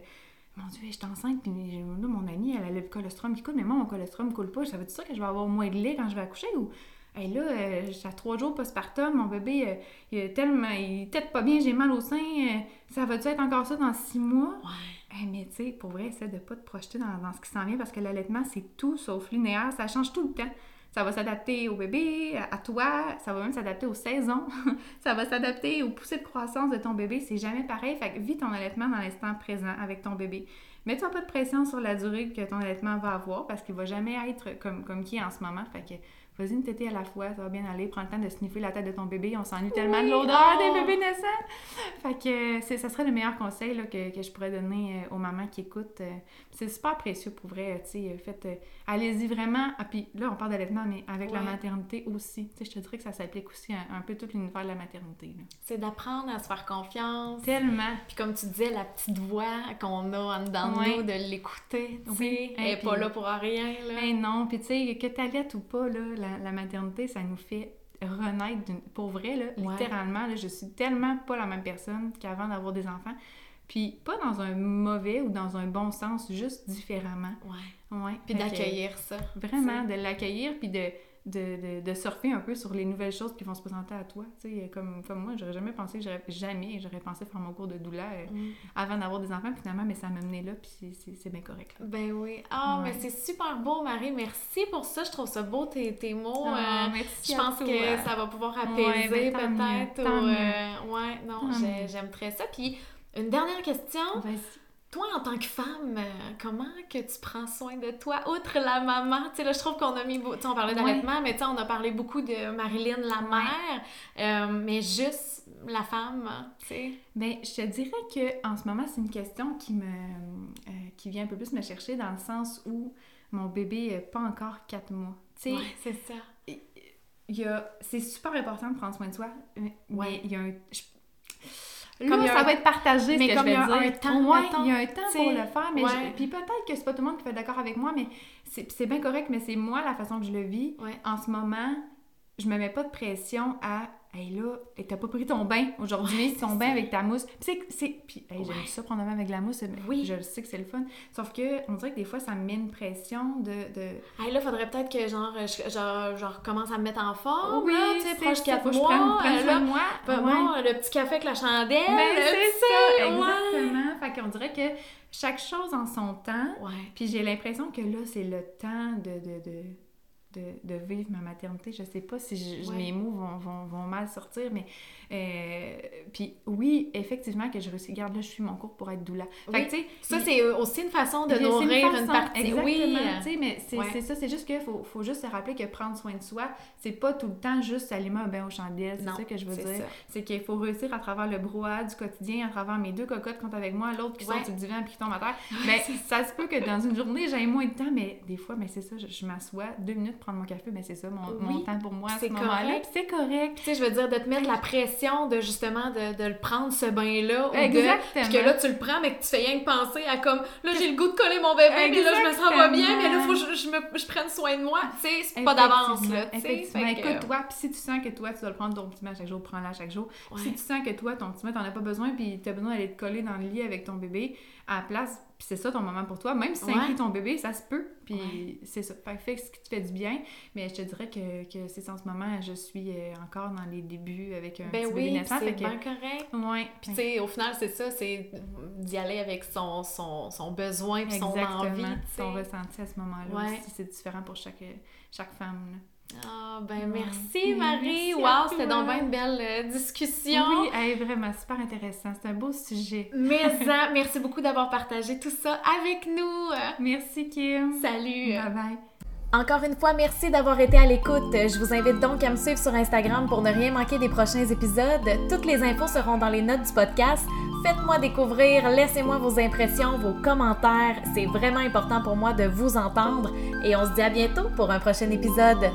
Mon Dieu, je suis enceinte, puis là, mon amie, elle a le colostrum qui coule, mais moi, mon colostrum coule pas. Ça veut dire ça que je vais avoir moins de lait quand je vais accoucher ou? Et là, euh, j'ai trois jours postpartum, mon bébé, euh, il est tellement, il tête pas bien, j'ai mal au sein. Euh, ça va-tu être encore ça dans six mois? Ouais. mais tu sais, pour vrai, essaie de pas te projeter dans, dans ce qui s'en vient parce que l'allaitement, c'est tout sauf linéaire. Ça change tout le temps. Ça va s'adapter au bébé, à toi, ça va même s'adapter aux saisons, ça va s'adapter aux poussées de croissance de ton bébé. C'est jamais pareil. Fait que vis ton allaitement dans l'instant présent avec ton bébé. Mets-toi pas de pression sur la durée que ton allaitement va avoir parce qu'il va jamais être comme, comme qui est en ce moment. Fait que vas-y une tétée à la fois, ça va bien aller, prends le temps de sniffer la tête de ton bébé, on s'ennuie tellement de l'odeur des oh. bébés naissants. Fait que c'est, ça serait le meilleur conseil là, que, que je pourrais donner euh, aux mamans qui écoutent. Euh, c'est super précieux pour vrai, tu sais, faites, euh, allez-y vraiment. Ah, puis là, on parle d'allaitement, mais avec la maternité aussi. Tu sais, je te dirais que ça s'applique aussi à un peu tout l'univers de la maternité. C'est d'apprendre à se faire confiance. Tellement. Puis comme tu disais, la petite voix qu'on a en dedans de Ouais. nous, de l'écouter, tu sais, Oui. elle est Et pas là pour rien, là. Ben non, puis tu sais, que t'allaites ou pas, là, la, la maternité, ça nous fait renaître d'une- pour vrai, là, Ouais. littéralement. Là, je suis tellement pas la même personne qu'avant d'avoir des enfants. Puis pas dans un mauvais ou dans un bon sens, juste différemment. Ouais. Ouais. Puis d'accueillir ça. Vraiment, de l'accueillir, puis de, de, de, de surfer un peu sur les nouvelles choses qui vont se présenter à toi. Comme, comme moi, j'aurais jamais pensé, jamais, j'aurais pensé faire mon cours de doula euh, Mm. avant d'avoir des enfants, finalement, mais ça m'a mené là, puis c'est- bien correct. là. Ben oui. Ah, Ouais. mais c'est super beau, Marie. Merci pour ça. Je trouve ça beau, tes, tes mots. Ah, euh, merci je pense toi. que ça va pouvoir apaiser ben, peut-être. ou, euh, ouais, non, Tant j'ai- mieux. j'aime très ça. Puis, une dernière question. Vas-y. Toi, en tant que femme, euh, comment que tu prends soin de toi, outre la maman? Tu sais, là, je trouve qu'on a mis... Tu sais, on parlait Ouais. d'allaitement, mais tu sais, on a parlé beaucoup de Marilyn, la mère, euh, mais juste la femme, tu sais. Ben, je te dirais que en ce moment, c'est une question qui me euh, qui vient un peu plus me chercher dans le sens où mon bébé n'a pas encore quatre mois. Tu sais, Ouais, c'est ça. il y a c'est super important de prendre soin de soi, mais Ouais. il y a un je- Là, ça un- va être partagé, mais ce que comme je il y a un temps, Ouais, mettons, il y a un temps pour le faire, mais ouais. je- puis peut-être que c'est pas tout le monde qui va être d'accord avec moi, mais c'est c'est bien correct, mais c'est moi la façon que je le vis. Ouais. En ce moment, je me mets pas de pression à Hey là, t'as pas pris ton bain aujourd'hui, ton bain avec ta mousse. Puis c'est c'est puis hey, j'aime ça prendre un bain avec la mousse, mais Oui. je sais que c'est le fun. Sauf que on dirait que des fois ça me met une pression de, de... Hey, là, faudrait peut-être que genre, je, genre, genre, commence à me mettre en forme, là, tu sais, proche ça, 4 faut que je mois, prenne- euh, moi. ben Ouais. bon, le petit café avec la chandelle, Ben, tu c'est ça, exactement. Fait qu'on dirait que chaque chose en son temps. Ouais. Puis j'ai l'impression que là, c'est le temps de, de, de, de, de vivre ma maternité. Je sais pas si je- Ouais. mes mots vont, vont, vont mal sortir, mais... euh, puis oui, effectivement, que je réussis. Regarde, là, je suis mon cours pour être doula. Fait Oui. que. Ça, c'est aussi une façon de nourrir une, façon, partie. Exactement, Oui. mais c'est Ouais. ça, c'est juste qu'il faut, faut juste se rappeler que prendre soin de soi, c'est pas tout le temps juste s'allumer un bain aux chandelles, c'est ça que je veux dire. C'est qu'il faut réussir à travers le brouhaha du quotidien, à travers mes deux cocottes qui sont avec moi, l'autre qui Ouais. sont sur le divan puis qui tombe à terre. Mais ça se peut que dans une journée, j'ai moins de temps, mais des fois, mais c'est ça, je, je m'assois deux minutes prendre mon café, mais c'est ça, mon, temps pour moi à c'est ce moment-là. correct. puis C'est correct. Tu sais, je veux dire, de te mettre la pression de justement de, de le prendre ce bain-là. Exactement. Puis que là, tu le prends, mais que tu fais rien que penser à comme, là, j'ai le goût de coller mon bébé, mais là, je me sens pas bien, mais là, faut que je, je me, je prenne soin de moi. Tu sais, c'est pas d'avance, là. Tu sais, Effectivement. Écoute-toi, puis si tu sens que toi, tu dois le prendre ton petit à chaque jour, prends-le à chaque jour. Ouais. Si tu sens que toi, ton petit bain, t'en as pas besoin, puis t'as besoin d'aller te coller dans le lit avec ton bébé à la place, puis c'est ça ton moment pour toi, même si ça Ouais. inclut ton bébé, ça se peut, puis Ouais. c'est ça. Fait que fais ce qui te fait du bien, mais je te dirais que, que c'est en ce moment, je suis euh, encore dans les débuts avec un Ben petit oui, bébé naissant, c'est que... bien correct. Ouais. Puis, tu sais, au final, c'est ça, c'est d'y aller avec son, son, son besoin puis son envie. Ton ressenti à ce moment-là Ouais. aussi, c'est différent pour chaque, chaque femme. là. Ah, ben Ouais. merci, Marie. Merci wow, c'était donc bien une belle euh, discussion. Oui, hey, vraiment, super intéressant. C'est un beau sujet. Mais merci beaucoup d'avoir partagé tout ça avec nous. Merci, Kim. Salut. Bye bye. Encore une fois, merci d'avoir été à l'écoute. Je vous invite donc à me suivre sur Instagram pour ne rien manquer des prochains épisodes. Toutes les infos seront dans les notes du podcast. Faites-moi découvrir, laissez-moi vos impressions, vos commentaires. C'est vraiment important pour moi de vous entendre. Et on se dit à bientôt pour un prochain épisode.